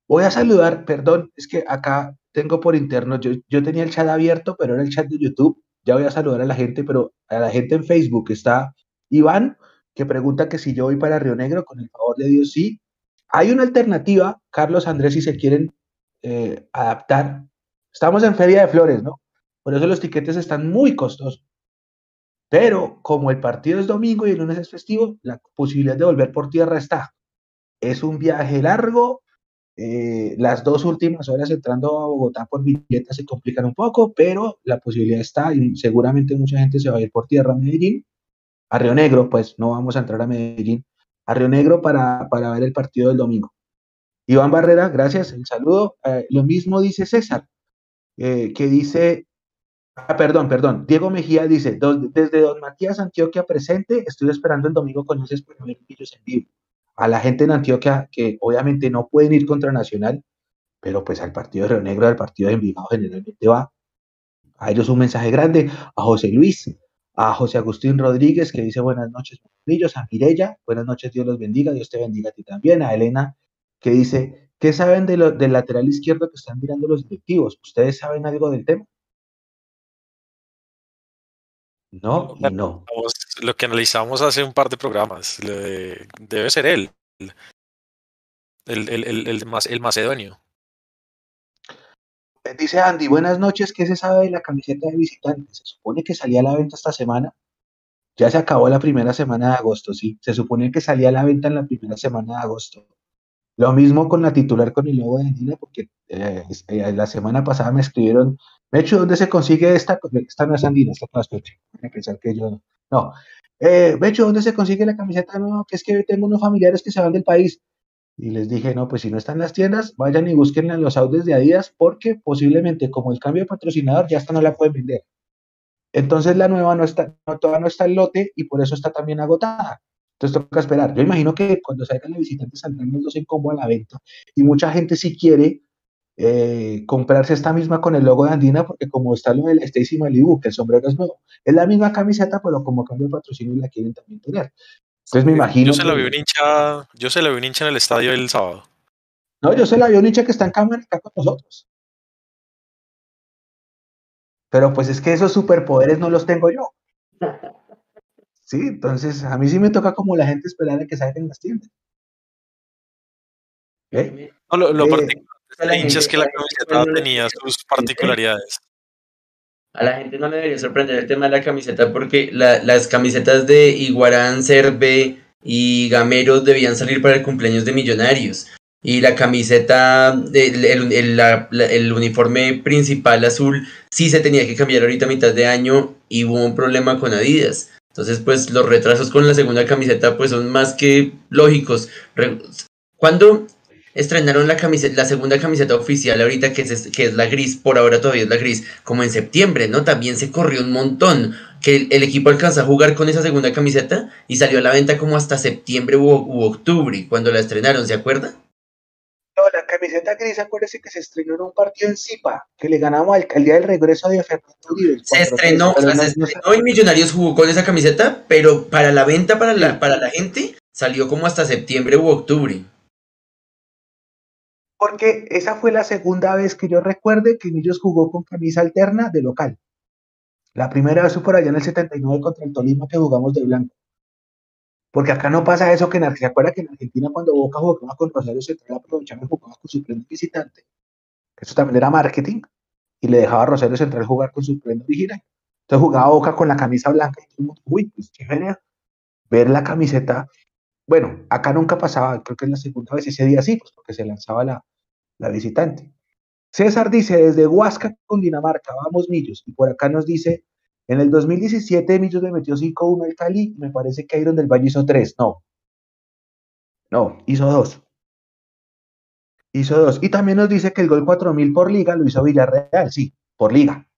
voy a saludar, perdón, es que acá tengo por interno, yo, yo tenía el chat abierto, pero era el chat de YouTube, ya voy a saludar a la gente, pero a la gente en Facebook está Iván, que pregunta que si yo voy para Río Negro, con el favor de Dios, sí. Hay una alternativa, Carlos Andrés, si se quieren eh, adaptar. Estamos en Feria de Flores, ¿no? Por eso los tiquetes están muy costosos. Pero como el partido es domingo y el lunes es festivo, la posibilidad de volver por tierra está. Es un viaje largo. Eh, las dos últimas horas entrando a Bogotá por billeta se complican un poco, pero la posibilidad está y seguramente mucha gente se va a ir por tierra a Medellín. A Río Negro, pues no vamos a entrar a Medellín. A Río Negro para, para ver el partido del domingo. Iván Barrera, gracias, el saludo. Eh, lo mismo dice César, eh, que dice, Ah, perdón, perdón. Diego Mejía dice, desde Don Matías Antioquia presente, estoy esperando el domingo con para ver en vivo. A la gente en Antioquia, que obviamente no pueden ir contra Nacional, pero pues al partido de Río Negro, al partido de Envigado generalmente va. A ellos un mensaje grande. A José Luis, a José Agustín Rodríguez, que dice buenas noches, a Mirella, buenas noches, Dios los bendiga, Dios te bendiga a ti también, a Elena, que dice, ¿qué saben de lo, del lateral izquierdo que están mirando los directivos? ¿Ustedes saben algo del tema? No y no. Lo que analizamos hace un par de programas, debe ser él, el, el, el, el, el macedonio. Dice Andy, buenas noches, ¿qué se sabe de la camiseta de visitante? Se supone que salía a la venta esta semana. Ya se acabó la primera semana de agosto, sí. Se supone que salía a la venta en la primera semana de agosto. Lo mismo con la titular con el logo de Andina, porque eh, eh, la semana pasada me escribieron hecho, ¿dónde se consigue esta? Esta no es andina, esta no es pensar que yo no. Eh, hecho, ¿dónde se consigue la camiseta? No, que es que tengo unos familiares que se van del país. Y les dije, no, pues si no están las tiendas, vayan y busquen en los autos de Adidas, porque posiblemente como el cambio de patrocinador, ya esta no la pueden vender. Entonces la nueva no está, no, todavía no está en lote y por eso está también agotada. Entonces toca esperar. Yo imagino que cuando salgan los visitantes saldrán los dos en combo a la venta. Y mucha gente si quiere eh, comprarse esta misma con el logo de Andina, porque como está lo del Stacy Malibu, que el sombrero es nuevo, es la misma camiseta, pero como cambio de patrocinio la quieren también tener. Entonces me imagino. Yo se la vi un hincha, yo se la vi un hincha en el estadio el sábado. No, yo se la vi un hincha que está en cámara acá con nosotros. Pero pues es que esos superpoderes no los tengo yo. [laughs] Sí, entonces a mí sí me toca como la gente esperar a que salgan las tiendas. ¿Eh? No, lo, lo eh, la hincha que la camiseta tenía sus particularidades. A la gente no le debería sorprender el tema de la camiseta porque las camisetas de Iguarán, Cerve y Gameros debían salir para el cumpleaños de Millonarios. Y la camiseta, el, el, el, uniforme principal azul sí se tenía que cambiar ahorita a mitad de año y hubo un problema con Adidas. Entonces, pues los retrasos con la segunda camiseta pues son más que lógicos. Cuando estrenaron la, camiseta, la segunda camiseta oficial ahorita, que es, que es la gris, por ahora todavía es la gris, como en septiembre, ¿no? También se corrió un montón, que el, equipo alcanza a jugar con esa segunda camiseta y salió a la venta como hasta septiembre u, octubre, cuando la estrenaron, ¿se acuerda? No, la camiseta gris, acuérdese que se estrenó en un partido en Zipa, que le ganamos al, día del regreso de Fernando Uribe. Se estrenó, se estrenó Millonarios jugó con esa camiseta, pero para la venta para la, para la gente salió como hasta septiembre u octubre porque esa fue la segunda vez que yo recuerde que Millos jugó con camisa alterna de local. La primera vez fue por allá en el 79 contra el Tolima que jugamos de blanco. Porque acá no pasa eso que en ¿se acuerda que en Argentina cuando Boca jugaba con Rosario Central aprovechaba y jugaba con su pleno visitante? Eso también era marketing y le dejaba a Rosario Central jugar con su pleno original. Entonces jugaba Boca con la camisa blanca y todo el mundo, uy, pues chévere, ver la camiseta. Bueno, acá nunca pasaba, creo que es la segunda vez ese día sí, pues porque se lanzaba la, la visitante. César dice, desde Huasca con Dinamarca, vamos Millos. Y por acá nos dice, en el 2017 Millos le metió 5-1 al Cali me parece que Iron del Valle hizo 3. No. No, hizo 2. Hizo 2. Y también nos dice que el gol 4000 por liga lo hizo Villarreal, sí, por liga.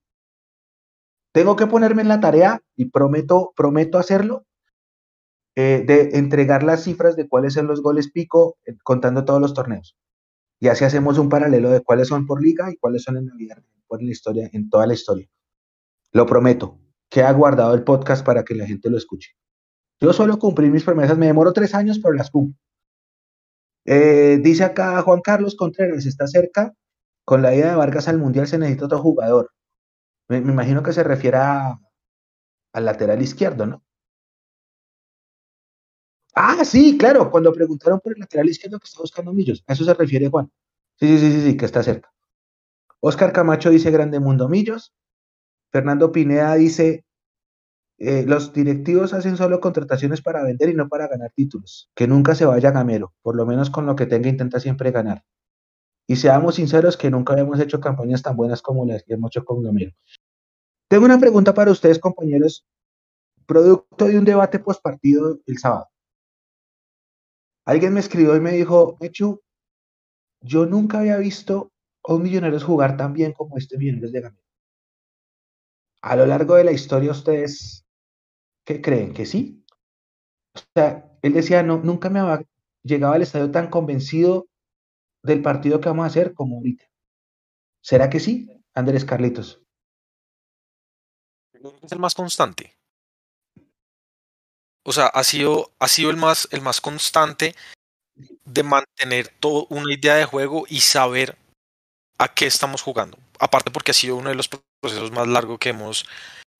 Tengo que ponerme en la tarea y prometo, prometo hacerlo, eh, de entregar las cifras de cuáles son los goles pico eh, contando todos los torneos. Y así hacemos un paralelo de cuáles son por liga y cuáles son en Navidad, la historia, en toda la historia. Lo prometo. Queda guardado el podcast para que la gente lo escuche. Yo suelo cumplir mis promesas, me demoro tres años, pero las cumplo. Eh, dice acá Juan Carlos Contreras, está cerca. Con la ida de Vargas al Mundial se necesita otro jugador. Me, imagino que se refiere al lateral izquierdo, ¿no? Ah, sí, claro, cuando preguntaron por el lateral izquierdo que está buscando Millos, a eso se refiere Juan. Sí, sí, sí, sí, que está cerca. Oscar Camacho dice Grande Mundo Millos. Fernando Pineda dice, eh, los directivos hacen solo contrataciones para vender y no para ganar títulos. Que nunca se vaya Gamero, por lo menos con lo que tenga intenta siempre ganar. Y seamos sinceros que nunca habíamos hecho campañas tan buenas como las que hemos hecho con Gamero. Tengo una pregunta para ustedes, compañeros, producto de un debate post partido el sábado. Alguien me escribió y me dijo, Echu, yo nunca había visto a un Millonarios jugar tan bien como este Millonarios de Gamero. A lo largo de la historia, ¿ustedes qué creen? ¿Que sí? O sea, él decía, no, nunca me había llegado al estadio tan convencido del partido que vamos a hacer como ahorita. ¿Será que sí, Andrés Carlitos? Es el más constante o sea, ha sido, ha sido el, más, el más constante de mantener todo, una idea de juego y saber a qué estamos jugando. Aparte porque ha sido uno de los procesos más largos que hemos,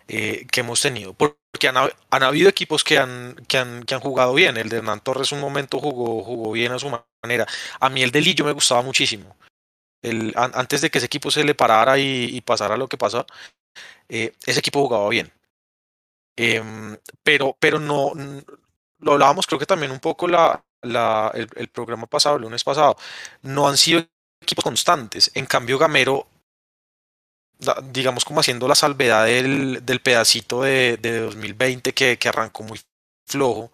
eh, que hemos tenido. Porque han, han, habido equipos que han, que han, que, han, jugado bien. El de Hernán Torres un momento jugó, jugó bien a su manera. A mí el de Lillo me gustaba muchísimo. El, antes de que ese equipo se le parara y, pasara lo que pasó, eh, ese equipo jugaba bien. Em, pero, pero no, lo hablábamos creo que también un poco la, la, el, programa pasado, el lunes pasado, no han sido equipos constantes. En cambio, Gamero, digamos como haciendo la salvedad del, del pedacito de, de 2020 que, que, arrancó muy flojo,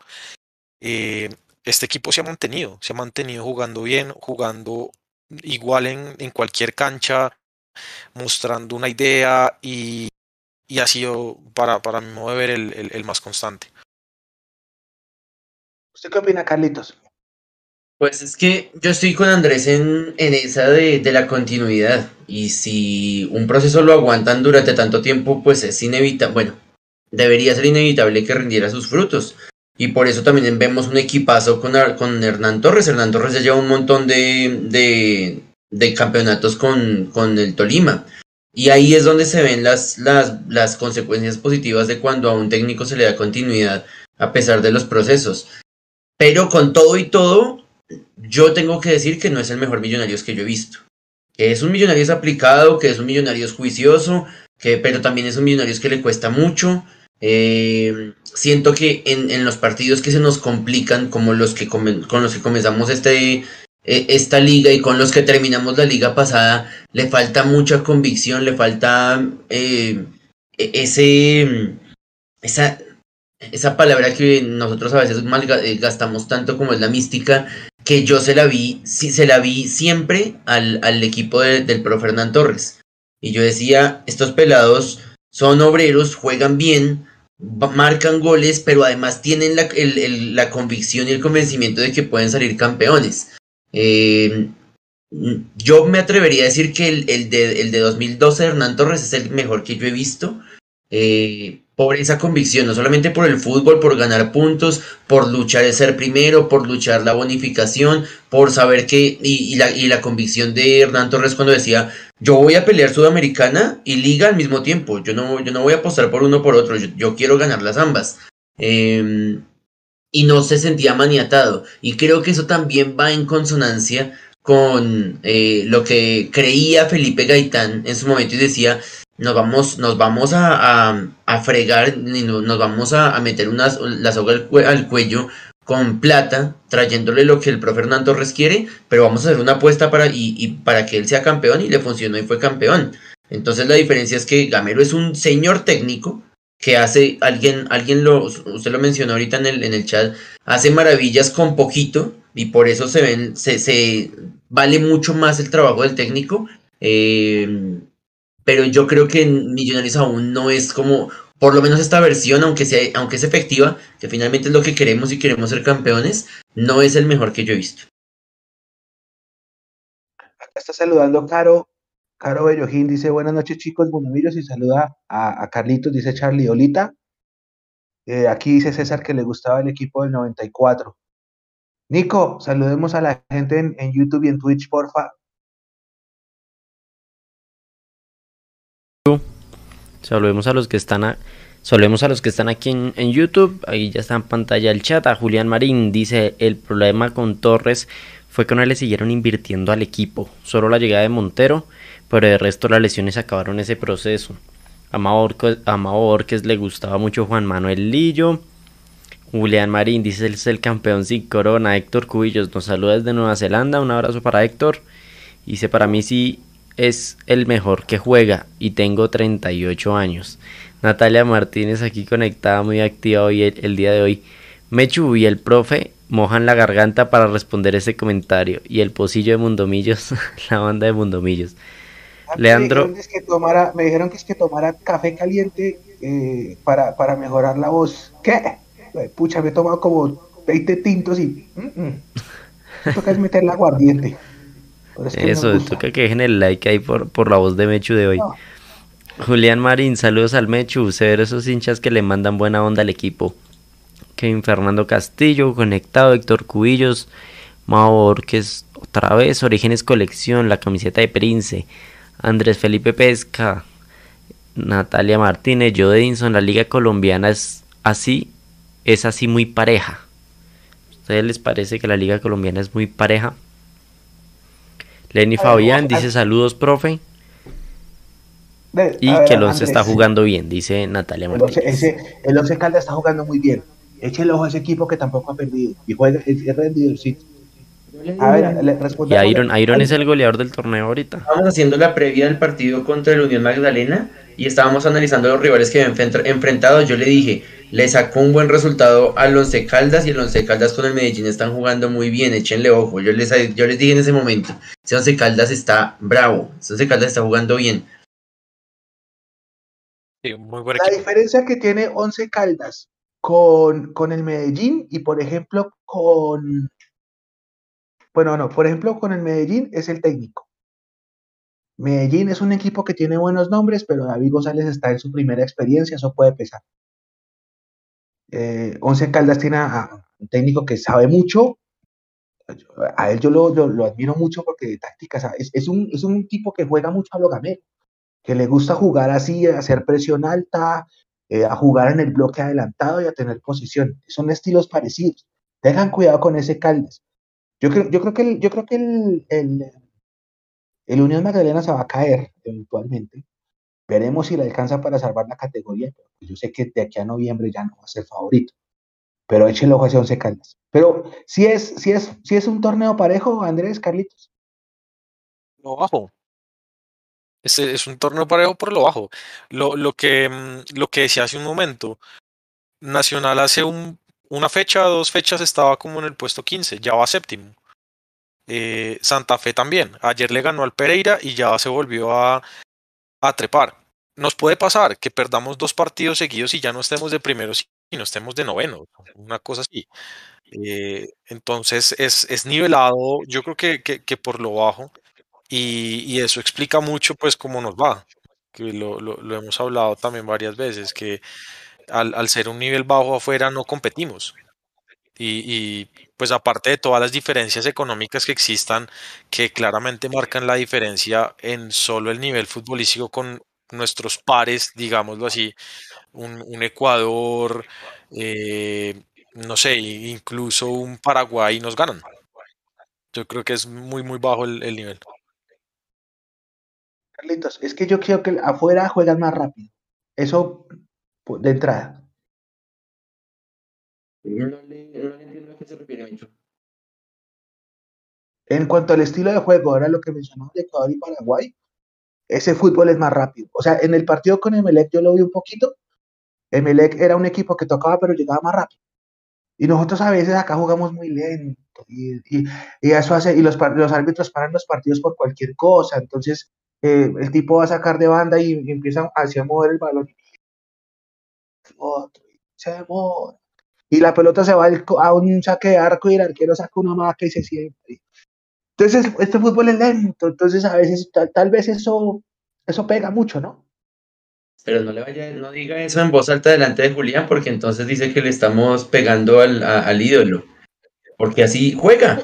eh, este equipo se ha mantenido, se ha mantenido jugando bien, jugando igual en, en cualquier cancha, mostrando una idea y, y ha sido, para, para mi modo de ver, el, el, más constante. ¿Usted qué opina, Carlitos? Pues es que yo estoy con Andrés en, en esa de, de, la continuidad. Y si un proceso lo aguantan durante tanto tiempo, pues es inevitable. Bueno, debería ser inevitable que rindiera sus frutos. Y por eso también vemos un equipazo con, con Hernán Torres. Hernán Torres ya lleva un montón de, de, de campeonatos con, con el Tolima. Y ahí es donde se ven las, las, las consecuencias positivas de cuando a un técnico se le da continuidad a pesar de los procesos. Pero con todo y todo, yo tengo que decir que no es el mejor Millonarios que yo he visto. Que es un Millonarios aplicado, que es un Millonarios juicioso, que, pero también es un Millonarios que le cuesta mucho. Eh, siento que en, en, los partidos que se nos complican, como los que con los que comenzamos este, esta liga y con los que terminamos la liga pasada, le falta mucha convicción, le falta eh, e, ese, esa, esa palabra que nosotros a veces eh, gastamos tanto como es la mística, que yo se la vi, se la vi siempre al, al equipo del pro Fernán Torres. Y yo decía, estos pelados son obreros, juegan bien, marcan goles, pero además tienen la, la convicción y el convencimiento de que pueden salir campeones. Eh, yo me atrevería a decir que el, el, de, el de 2012 de Hernán Torres es el mejor que yo he visto. Eh, por esa convicción, no solamente por el fútbol, por ganar puntos, por luchar de ser primero, por luchar la bonificación, por saber que, y, la, y la convicción de Hernán Torres cuando decía, yo voy a pelear Sudamericana y Liga al mismo tiempo, yo no, yo no voy a apostar por uno por otro, yo, quiero ganar las ambas. Eh, y no se sentía maniatado. Y creo que eso también va en consonancia con eh, lo que creía Felipe Gaitán en su momento y decía, nos vamos, nos vamos a, a, fregar, nos vamos a, meter unas, la soga al, cuello con plata, trayéndole lo que el profe Hernán Torres quiere, pero vamos a hacer una apuesta para, y, y para que él sea campeón y le funcionó y fue campeón. Entonces la diferencia es que Gamero es un señor técnico que hace, alguien, alguien lo, usted lo mencionó ahorita en el, en el chat, hace maravillas con poquito y por eso se ven, se, se vale mucho más el trabajo del técnico. Eh, pero yo creo que Millonarios aún no es como, por lo menos esta versión, aunque, sea, aunque es efectiva, que finalmente es lo que queremos y queremos ser campeones, no es el mejor que yo he visto. Acá está saludando Caro Caro Bellojín dice, buenas noches chicos, buenos y saluda a, Carlitos, dice Charlie Olita. Eh, aquí dice César que le gustaba el equipo del 94. Nico, saludemos a la gente en, YouTube y en Twitch, porfa. Saludemos a los que están a, Saludemos a los que están aquí en, en, YouTube. Ahí ya está en pantalla el chat. A Julián Marín dice: El problema con Torres fue que no le siguieron invirtiendo al equipo. Solo la llegada de Montero pero el resto las lesiones acabaron ese proceso. A Mao Orques le gustaba mucho Juan Manuel Lillo. Julián Marín dice es el campeón sin corona. Héctor Cubillos nos saluda desde Nueva Zelanda. Un abrazo para Héctor. Dice para mí sí es el mejor que juega y tengo 38 años. Natalia Martínez aquí conectada muy activa hoy el, día de hoy. Mechu y el profe mojan la garganta para responder ese comentario. Y el pocillo de Mundomillos, [laughs] la banda de Mundomillos. Leandro. Me dijeron, que tomara, me dijeron que es que tomara café caliente eh, para, para, mejorar la voz. ¿Qué? Pucha, me he tomado como 20 tintos y. Mm, mm. toca es meter la aguardiente. Eso, toca que dejen el like ahí por, por la voz de Mechu de hoy. Julián Marín, saludos al Mechu. Se esos hinchas que le mandan buena onda al equipo. Kevin Fernando Castillo, conectado. Héctor Cubillos, Mao es otra vez. Orígenes Colección, la camiseta de Prince. Andrés Felipe Pesca, Natalia Martínez, Joe Edinson, la liga colombiana es así, es así muy pareja. ¿A ustedes les parece que la liga colombiana es muy pareja? Lenny Fabián dice saludos, profe. y que el once está jugando bien, dice Natalia Martínez. El once, Caldas está jugando muy bien. Eche el ojo a ese equipo que tampoco ha perdido. Y juega, es, rendido, sí. A ver, le Y Iron, Iron es el goleador del torneo ahorita. Estábamos haciendo la previa del partido contra el Unión Magdalena y estábamos analizando los rivales que habían enfrentado. Yo le dije, le sacó un buen resultado al Once Caldas y el Once Caldas con el Medellín están jugando muy bien, échenle ojo. Yo les, yo les dije en ese momento, ese Once Caldas está bravo, ese Once Caldas está jugando bien. la diferencia que tiene Once Caldas con, con el Medellín y por ejemplo con bueno, no, por ejemplo, con el Medellín es el técnico. Medellín es un equipo que tiene buenos nombres, pero David González está en su primera experiencia, eso puede pesar. Eh, Once Caldas tiene a, un técnico que sabe mucho. A él yo lo, admiro mucho porque de un, es un tipo que juega mucho a lo gamero, que le gusta jugar así, a hacer presión alta, eh, a jugar en el bloque adelantado y a tener posición. Son estilos parecidos. Tengan cuidado con ese Caldas. Yo creo, yo creo que, el, yo creo que el, el, Unión Magdalena se va a caer eventualmente. Veremos si le alcanza para salvar la categoría. Pues yo sé que de aquí a noviembre ya no va a ser favorito. Pero échenle ojo a ese Once Caldas. Pero si es, si es, si es un torneo parejo, Andrés, Carlitos. Lo bajo. Es, es un torneo parejo por lo bajo. Lo, lo, que, mm, lo que decía hace un momento. Nacional hace un una fecha, dos fechas estaba como en el puesto 15, ya va séptimo. Eh, Santa Fe también. Ayer le ganó al Pereira y ya se volvió a, a trepar. Nos puede pasar que perdamos dos partidos seguidos y ya no estemos de primeros y no estemos de noveno, una cosa así. Eh, entonces es, es, nivelado, yo creo que, que, por lo bajo, y, y, eso explica mucho pues cómo nos va, que lo, lo, lo hemos hablado también varias veces, que al, al ser un nivel bajo afuera no competimos. Y, y, pues aparte de todas las diferencias económicas que existan, que claramente marcan la diferencia en solo el nivel futbolístico con nuestros pares, digámoslo así, un, un Ecuador, eh, no sé, incluso un Paraguay nos ganan. Yo creo que es muy, muy bajo el, nivel. Carlitos, es que yo creo que afuera juegan más rápido. Eso de entrada. No le, entiendo a qué se refiere, En cuanto al estilo de juego, ahora lo que mencionamos de Ecuador y Paraguay, ese fútbol es más rápido. O sea, en el partido con Emelec yo lo vi un poquito. Emelec era un equipo que tocaba, pero llegaba más rápido. Y nosotros a veces acá jugamos muy lento. Y, eso hace, y los, los árbitros paran los partidos por cualquier cosa. Entonces, eh, el tipo va a sacar de banda y, empieza a mover el balón. Se Y la pelota se va a un saque de arco y el arquero saca una maca y se siente. Entonces, este fútbol es lento, entonces a veces, tal, vez eso, eso pega mucho, ¿no? Pero no le vaya, no diga eso en voz alta delante de Julián, porque entonces dice que le estamos pegando al, al ídolo. Porque así juega.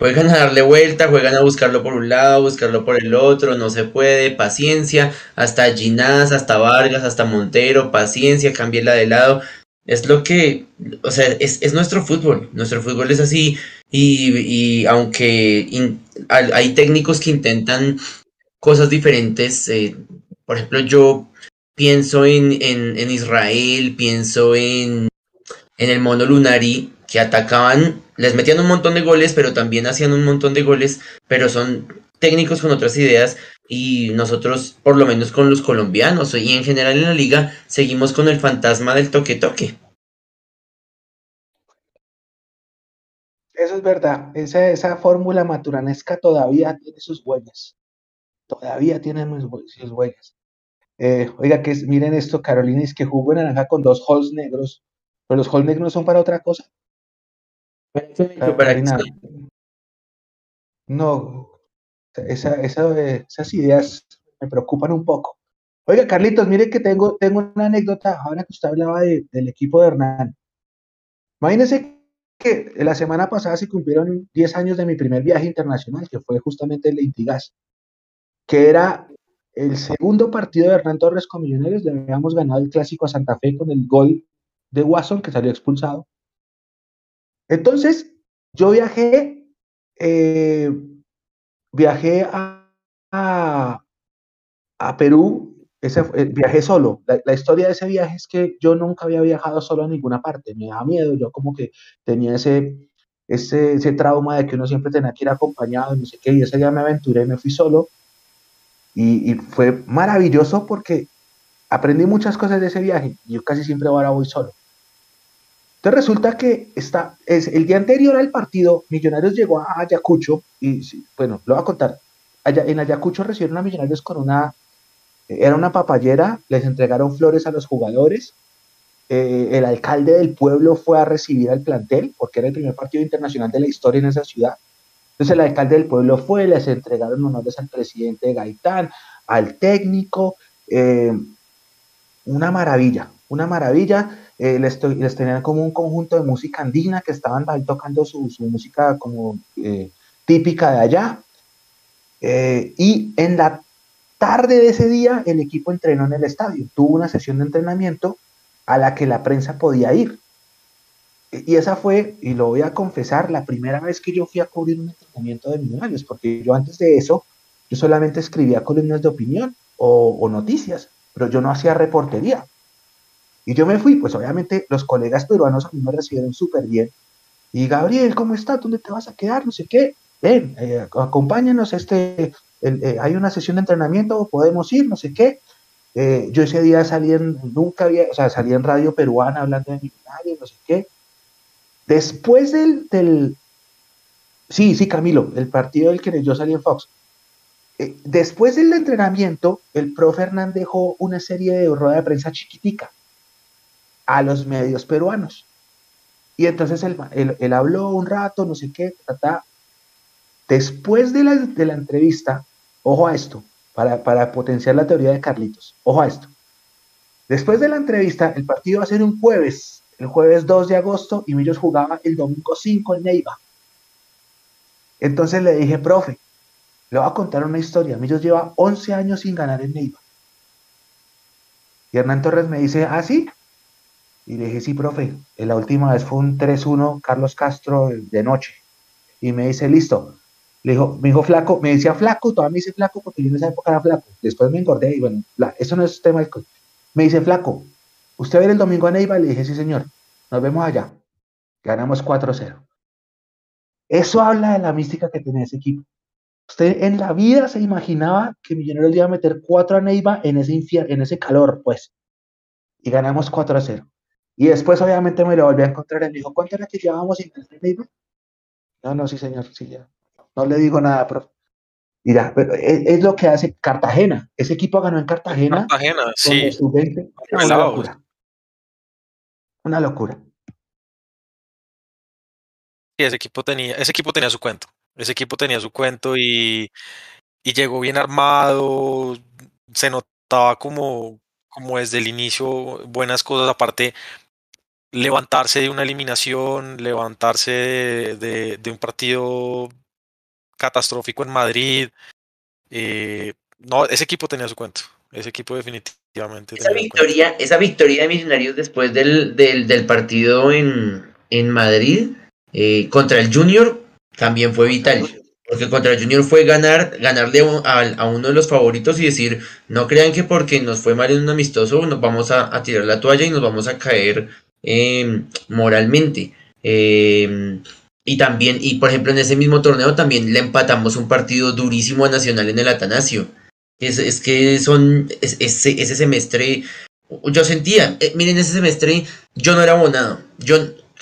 Juegan a darle vuelta, juegan a buscarlo por un lado, buscarlo por el otro, no se puede, paciencia, hasta Ginás, hasta Vargas, hasta Montero, paciencia, la de lado. Es lo que, o sea, es, nuestro fútbol, nuestro fútbol es así y, aunque hay técnicos que intentan cosas diferentes, eh, por ejemplo, yo pienso en, en, Israel, pienso en, en el mono Lunari, que atacaban, les metían un montón de goles, pero también hacían un montón de goles, pero son técnicos con otras ideas y nosotros, por lo menos con los colombianos y en general en la liga, seguimos con el fantasma del toque-toque. Eso es verdad, esa, esa fórmula maturanesca todavía tiene sus huellas, todavía tiene sus huellas. Eh, oiga, que miren esto, Carolina, es que jugó en naranja con dos halls negros, pero los halls negros son para otra cosa. No, esa, esas ideas me preocupan un poco. Oiga, Carlitos, mire que tengo, tengo una anécdota ahora que usted hablaba del equipo de Hernán. Imagínese que la semana pasada se cumplieron 10 años de mi primer viaje internacional, que fue justamente el de Intigas, que era el segundo partido de Hernán Torres con Millonarios. Le habíamos ganado el clásico a Santa Fe con el gol de Watson, que salió expulsado. Entonces, yo viajé, eh, viajé a, Perú, ese, eh, viajé solo. La, historia de ese viaje es que yo nunca había viajado solo a ninguna parte, me daba miedo, yo como que tenía ese, ese, trauma de que uno siempre tenía que ir acompañado, no sé qué, y ese día me aventuré, me fui solo, y, y fue maravilloso porque aprendí muchas cosas de ese viaje, yo casi siempre ahora voy solo. Entonces resulta que está, es, el día anterior al partido, Millonarios llegó a Ayacucho y, bueno, lo voy a contar. Allá, en Ayacucho recibieron a Millonarios con una, era una papayera, les entregaron flores a los jugadores. Eh, el alcalde del pueblo fue a recibir al plantel, porque era el primer partido internacional de la historia en esa ciudad. Entonces el alcalde del pueblo fue, les entregaron honores al presidente Gaitán, al técnico, eh, una maravilla, una maravilla. Eh, les, tenían como un conjunto de música andina que estaban ahí tocando su, música como eh, típica de allá. Eh, y en la tarde de ese día el equipo entrenó en el estadio, tuvo una sesión de entrenamiento a la que la prensa podía ir. Y esa fue, y lo voy a confesar, la primera vez que yo fui a cubrir un entrenamiento de millonarios, porque yo antes de eso, yo solamente escribía columnas de opinión o noticias, pero yo no hacía reportería. Y yo me fui, pues obviamente los colegas peruanos a mí me recibieron súper bien. Y Gabriel, ¿cómo estás? ¿Dónde te vas a quedar? No sé qué. Ven, eh, acompáñanos, este, eh, hay una sesión de entrenamiento, podemos ir, no sé qué. Eh, yo ese día salí en, nunca había, o sea, salí en radio peruana hablando de millonario, no sé qué. Después del, del, sí, sí, Camilo, el partido del que yo salí en Fox. después del entrenamiento, el profe Hernán dejó una serie de rueda de prensa chiquitica a los medios peruanos. Y entonces él, habló un rato, no sé qué, Después de la, de la, entrevista, ojo a esto, para, para potenciar la teoría de Carlitos, ojo a esto. Después de la entrevista, el partido va a ser un jueves, el jueves 2 de agosto, y Millos jugaba el domingo 5 en Neiva. Entonces le dije, profe, le voy a contar una historia. Millos lleva 11 años sin ganar en Neiva. Y Hernán Torres me dice, ah, sí, Y le dije, sí, profe, la última vez fue un 3-1 Carlos Castro de noche. Y me dice, listo. Le dijo, me dijo flaco, me decía flaco, todavía me dice flaco porque yo en esa época era flaco. Después me engordé y bueno, eso no es tema. Me dice flaco, ¿usted ir el domingo a Neiva? Le dije, sí, señor. Nos vemos allá. Ganamos 4-0. Eso habla de la mística que tiene ese equipo. Usted en la vida se imaginaba que Millonarios iba a meter 4 a Neiva en ese, en ese calor, pues. Y ganamos 4 a 0. Y después, obviamente, me lo volví a encontrar y me dijo, ¿cuánto era que llevábamos sin Neiva? No, no, sí, señor, sí, ya. No le digo nada, profe. Mira, pero es, lo que hace Cartagena. Ese equipo ganó en Cartagena. Cartagena, sí. Una locura. Una locura. Sí, ese equipo tenía, ese equipo tenía su cuento. Ese equipo tenía su cuento y, y llegó bien armado. Se notaba como, como desde el inicio buenas cosas. Aparte, levantarse de una eliminación, levantarse de, de un partido catastrófico en Madrid. Eh, no, ese equipo tenía su cuento. Ese equipo definitivamente. Esa victoria, esa victoria de Millonarios después del, del, partido en, en Madrid eh, contra el Junior también fue vital. Porque contra el Junior fue ganar, ganarle a, uno de los favoritos y decir, no crean que porque nos fue mal en un amistoso nos vamos a, tirar la toalla y nos vamos a caer eh, moralmente. Eh, y también, y por ejemplo en ese mismo torneo también le empatamos un partido durísimo a Nacional en el Atanasio. Es, es que son, ese, ese semestre, yo sentía, eh, miren, ese semestre yo no era abonado. Yo,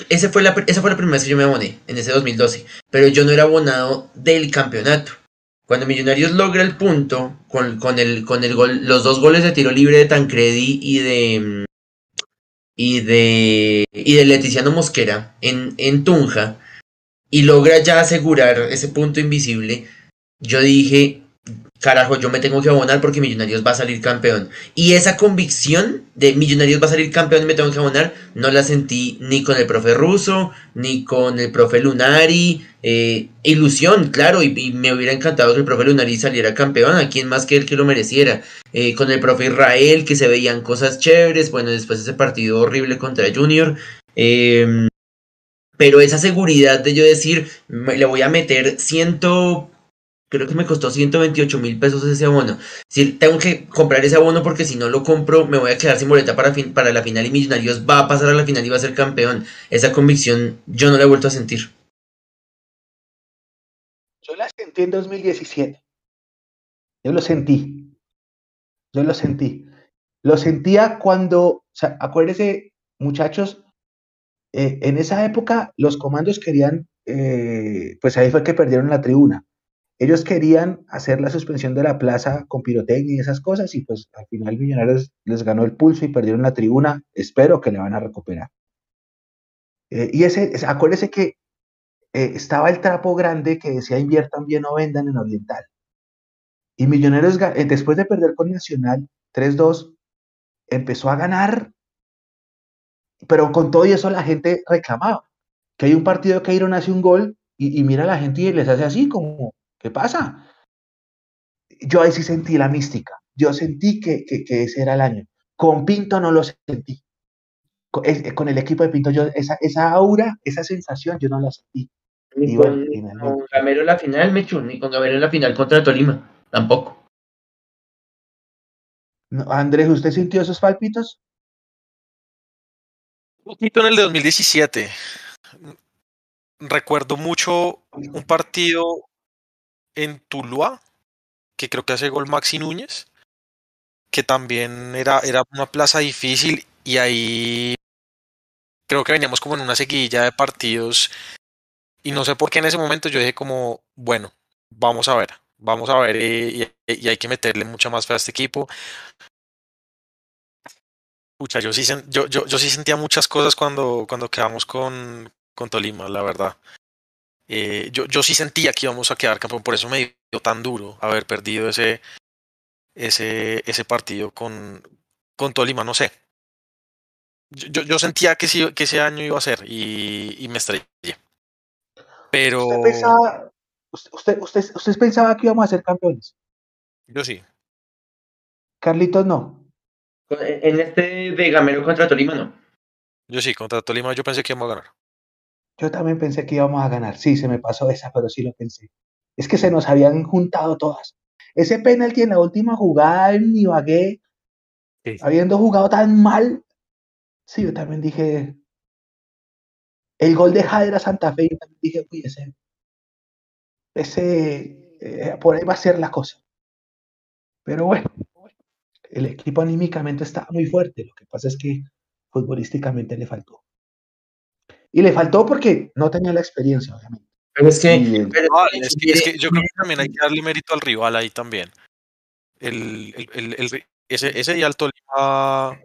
ese fue la, esa fue la primera vez que yo me aboné, en ese 2012. Pero yo no era abonado del campeonato. Cuando Millonarios logra el punto con, con, el, con el gol, los dos goles de tiro libre de Tancredi y de y de y de Leticiano Mosquera en, en Tunja, y logra ya asegurar ese punto invisible, yo dije, carajo, yo me tengo que abonar porque Millonarios va a salir campeón. Y esa convicción de Millonarios va a salir campeón y me tengo que abonar, no la sentí ni con el profe Russo, ni con el profe Lunari. Eh, ilusión, claro, y, me hubiera encantado que el profe Lunari saliera campeón, a quien más que él que lo mereciera. Eh, con el profe Israel, que se veían cosas chéveres, bueno, después ese partido horrible contra Junior. Eh, pero esa seguridad de yo decir, le voy a meter ciento, creo que me costó 128 mil pesos ese abono. Si tengo que comprar ese abono porque si no lo compro me voy a quedar sin boleta para, la final y Millonarios va a pasar a la final y va a ser campeón. Esa convicción yo no la he vuelto a sentir. Yo la sentí en 2017. Yo lo sentí. Yo lo sentí. Lo sentía cuando, o sea, acuérdense, muchachos, eh, en esa época los comandos querían, eh, pues ahí fue que perdieron la tribuna. Ellos querían hacer la suspensión de la plaza con pirotecnia y esas cosas y pues al final Millonarios les ganó el pulso y perdieron la tribuna. Espero que le van a recuperar. Eh, y ese, acuérdese que estaba el trapo grande que decía inviertan bien o vendan en Oriental. Y Millonarios, después de perder con Nacional 3-2, empezó a ganar pero con todo y eso la gente reclamaba. Que hay un partido que Iron hace un gol y, mira a la gente y les hace así como, ¿qué pasa? Yo ahí sí sentí la mística. Yo sentí que, que, ese era el año. Con Pinto no lo sentí. Con, el equipo de Pinto, yo, esa, esa aura, esa sensación, yo no la sentí. Ni con, Gamero en la final, Mechu, ni con Gamero en la final contra Tolima, tampoco. Andrés, ¿usted sintió esos palpitos? poquito en el de 2017. Recuerdo mucho un partido en Tuluá, que creo que hace gol Maxi Núñez, que también era, era una plaza difícil y ahí creo que veníamos como en una seguidilla de partidos y no sé por qué en ese momento yo dije como, bueno, vamos a ver, vamos a ver y, hay que meterle mucha más fe a este equipo. Pucha, yo sí, yo sí sentía muchas cosas cuando, cuando quedamos con, con Tolima, la verdad. Eh, yo, yo sí sentía que íbamos a quedar campeón, por eso me dio tan duro haber perdido ese, ese, ese partido con, con Tolima, no sé. Yo, yo sentía que, sí, que ese año iba a ser y, y me estrellé. Pero. ¿Usted pensaba, usted, usted, ¿Usted pensaba que íbamos a ser campeones? Yo sí. Carlitos no. En este de Gamero contra Tolima, no. Yo sí, contra Tolima yo pensé que íbamos a ganar. Yo también pensé que íbamos a ganar. Sí, se me pasó esa, pero sí lo pensé. Es que se nos habían juntado todas. Ese penalti en la última jugada en Ibagué, habiendo jugado tan mal, sí, yo también dije. El gol de Jader Santa Fe, yo también dije, uy, ese. Ese. Eh, por ahí va a ser la cosa. Pero bueno, el equipo anímicamente estaba muy fuerte. Lo que pasa es que futbolísticamente le faltó. Y le faltó porque no tenía la experiencia, obviamente. Pero es que, es, que, yo creo que también hay que darle mérito al rival ahí también. El, el, el, ese, ese día el Tolima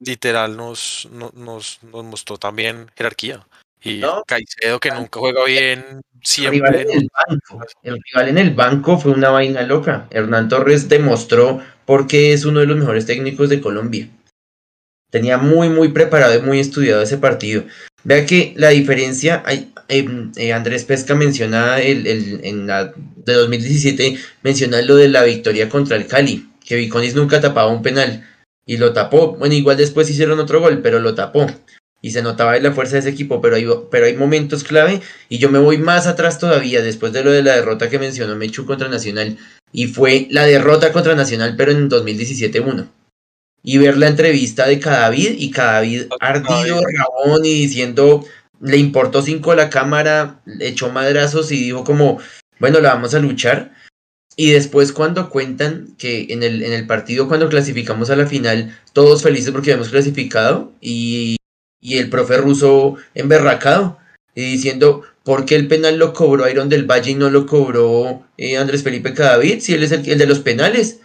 literal nos, nos, nos, mostró también jerarquía. Y Caicedo, que nunca juega bien, siempre. El rival, en el, banco, el rival en el banco fue una vaina loca. Hernán Torres demostró por qué es uno de los mejores técnicos de Colombia. Tenía muy, muy preparado y muy estudiado ese partido. Vea que la diferencia, hay, em, eh, Andrés Pesca menciona el, el, en la de 2017, menciona lo de la victoria contra el Cali, que Viconis nunca tapaba un penal y lo tapó. Bueno, igual después hicieron otro gol, pero lo tapó. Y se notaba la fuerza de ese equipo, pero hay, pero hay momentos clave. Y yo me voy más atrás todavía, después de lo de la derrota que mencionó Mechu contra Nacional. Y fue la derrota contra Nacional, pero en 2017-1 y ver la entrevista de Cadavid y Cadavid ardido, rabón y diciendo, le importó cinco la cámara, echó madrazos y dijo como, bueno, la vamos a luchar. Y después cuando cuentan que en el, en el partido, cuando clasificamos a la final, todos felices porque habíamos clasificado y, y el profe ruso emberracado y diciendo, ¿por qué el penal lo cobró Iron del Valle y no lo cobró eh, Andrés Felipe Cadavid si él es el, el de los penales?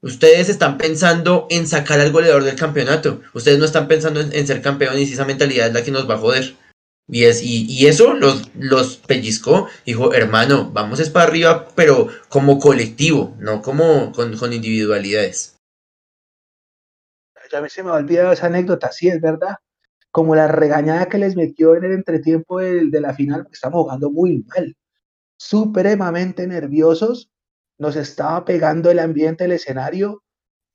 Ustedes están pensando en sacar al goleador del campeonato. Ustedes no están pensando en, ser campeón y esa mentalidad es la que nos va a joder. Y, es, y, eso los, pellizcó. Dijo, hermano, vamos es para arriba, pero como colectivo, no como con, individualidades. Ya me se me ha olvidado esa anécdota, sí, es verdad. Como la regañada que les metió en el entretiempo de, de la final, porque estamos jugando muy mal. Supremamente nerviosos nos estaba pegando el ambiente, el escenario,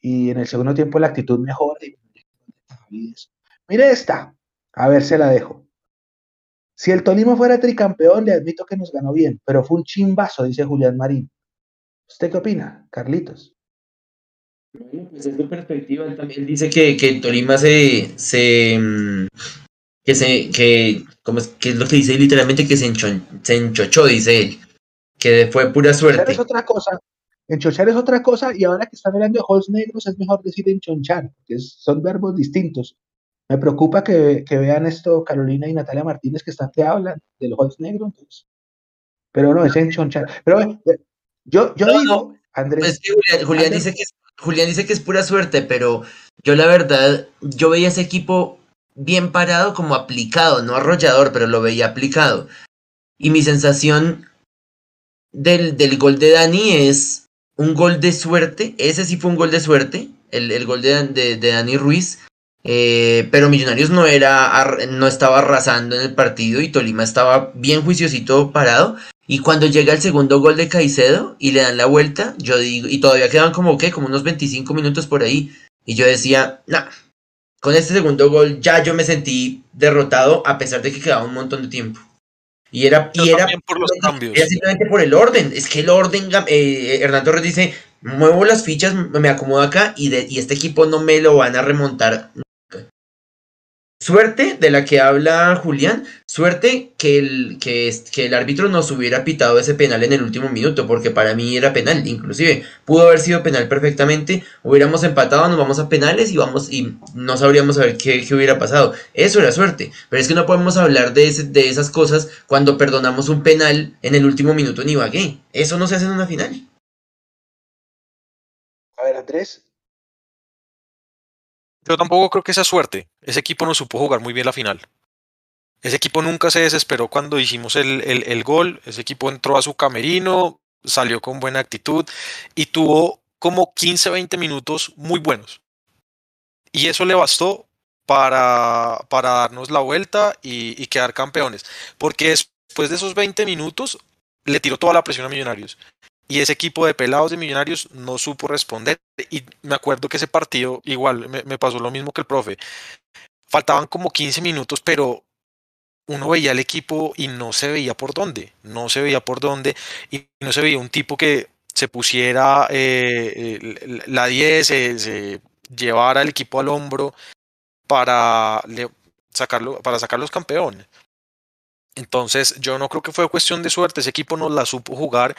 y en el segundo tiempo la actitud mejor. Mire esta, a ver, se la dejo. Si el Tolima fuera tricampeón, le admito que nos ganó bien, pero fue un chimbazo, dice Julián Marín. ¿Usted qué opina, Carlitos? Bueno, pues es su perspectiva. Él también dice que, que Tolima se, se mm, que se, que, como es, que es lo que dice literalmente que se, se enchochó, dice él que fue pura suerte. es otra cosa. Enchonchar es otra cosa y ahora que están hablando de halls negros es mejor decir enchonchar, que son verbos distintos. Me preocupa que, vean esto Carolina y Natalia Martínez que están que hablan del halls negro, entonces. Pero no, es enchonchar. Pero eh, yo, yo digo, Andrés. Pues Julián, dice que es, Julián dice que es pura suerte, pero yo la verdad, yo veía ese equipo bien parado como aplicado, no arrollador, pero lo veía aplicado. Y mi sensación del, del gol de Dani es un gol de suerte. Ese sí fue un gol de suerte, el, el gol de, de, Dani Ruiz. Eh, pero Millonarios no era no estaba arrasando en el partido y Tolima estaba bien juiciosito parado. Y cuando llega el segundo gol de Caicedo y le dan la vuelta, yo digo, y todavía quedan como que, como unos 25 minutos por ahí. Y yo decía, nah, con este segundo gol ya yo me sentí derrotado a pesar de que quedaba un montón de tiempo. Y era, y era, por los cambios. era simplemente por el orden. Es que el orden, eh, Hernán Torres dice, muevo las fichas, me acomodo acá y, de, y este equipo no me lo van a remontar Suerte de la que habla Julián, suerte que el, que, el árbitro nos hubiera pitado ese penal en el último minuto, porque para mí era penal, inclusive pudo haber sido penal perfectamente, hubiéramos empatado, nos vamos a penales y vamos y no sabríamos saber qué, qué hubiera pasado. Eso era suerte, pero es que no podemos hablar de, de esas cosas cuando perdonamos un penal en el último minuto en Ibagué. Eso no se hace en una final. A ver, Andrés, yo tampoco creo que sea suerte. Ese equipo no supo jugar muy bien la final. Ese equipo nunca se desesperó cuando hicimos el, el, gol. Ese equipo entró a su camerino, salió con buena actitud y tuvo como 15, 20 minutos muy buenos. Y eso le bastó para, para darnos la vuelta y, y, quedar campeones. Porque después de esos 20 minutos le tiró toda la presión a Millonarios y ese equipo de pelados de millonarios no supo responder. Y me acuerdo que ese partido, igual, me, pasó lo mismo que el profe. faltaban como 15 minutos, pero uno veía el equipo y no se veía por dónde, no se veía por dónde y no se veía un tipo que se pusiera eh, la 10, se, llevara el equipo al hombro para, sacarlo, para sacarlos campeones. Entonces yo no creo que fue cuestión de suerte, ese equipo no la supo jugar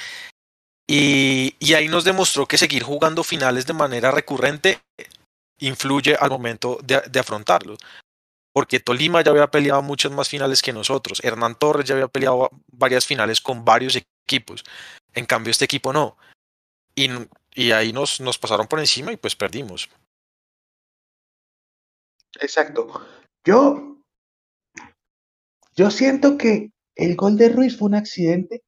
y, ahí nos demostró que seguir jugando finales de manera recurrente influye al momento de, de afrontarlos porque Tolima ya había peleado muchas más finales que nosotros, Hernán Torres ya había peleado varias finales con varios equipos, en cambio este equipo no, y, y ahí nos, nos pasaron por encima y pues perdimos. Exacto. Yo, yo siento que el gol de Ruiz fue un accidente.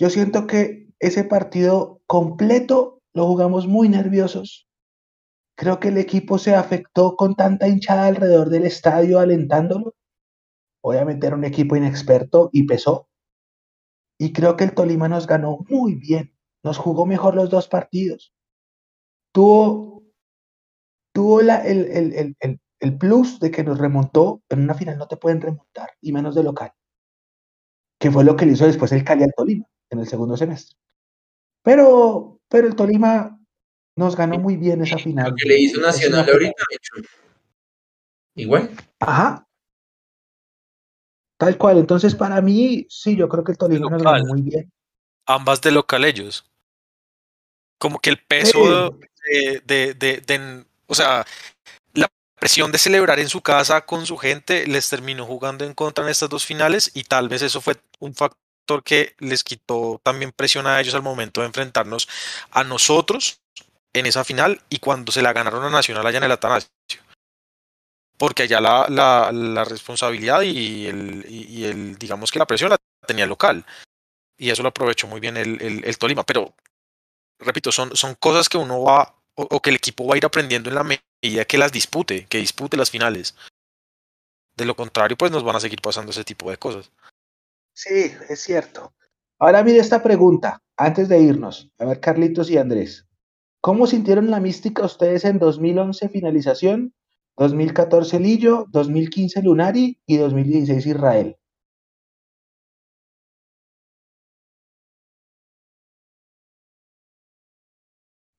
Yo siento que ese partido completo lo jugamos muy nerviosos. Creo que el equipo se afectó con tanta hinchada alrededor del estadio alentándolo. Obviamente era un equipo inexperto y pesó. Y creo que el Tolima nos ganó muy bien. Nos jugó mejor los dos partidos. Tuvo, tuvo el, el, el, el, plus de que nos remontó. En una final no te pueden remontar, y menos de local. Que fue lo que le hizo después el Cali al Tolima en el segundo semestre. Pero, pero el Tolima nos ganó muy bien esa final. Lo que le hizo Nacional ahorita, Igual. Ajá. Tal cual. Entonces, para mí, sí, yo creo que el Tolima nos ganó muy bien. Ambas de local ellos. Como que el peso de, de, de, de, o sea, la presión de celebrar en su casa con su gente les terminó jugando en contra en estas dos finales y tal vez eso fue un factor que les quitó también presión a ellos al momento de enfrentarnos a nosotros en esa final y cuando se la ganaron a Nacional allá en el Atanasio. Porque allá la, la, la responsabilidad y el, y el, digamos que la presión la tenía el local. Y eso lo aprovechó muy bien el, el, el Tolima. Pero, repito, son, son cosas que uno va, o, o, que el equipo va a ir aprendiendo en la medida que las dispute, que dispute las finales. De lo contrario, pues nos van a seguir pasando ese tipo de cosas. Sí, es cierto. Ahora mire esta pregunta, antes de irnos. A ver, Carlitos y Andrés. ¿Cómo sintieron la mística ustedes en 2011 finalización, 2014 Lillo, 2015 Lunari y 2016 Israel?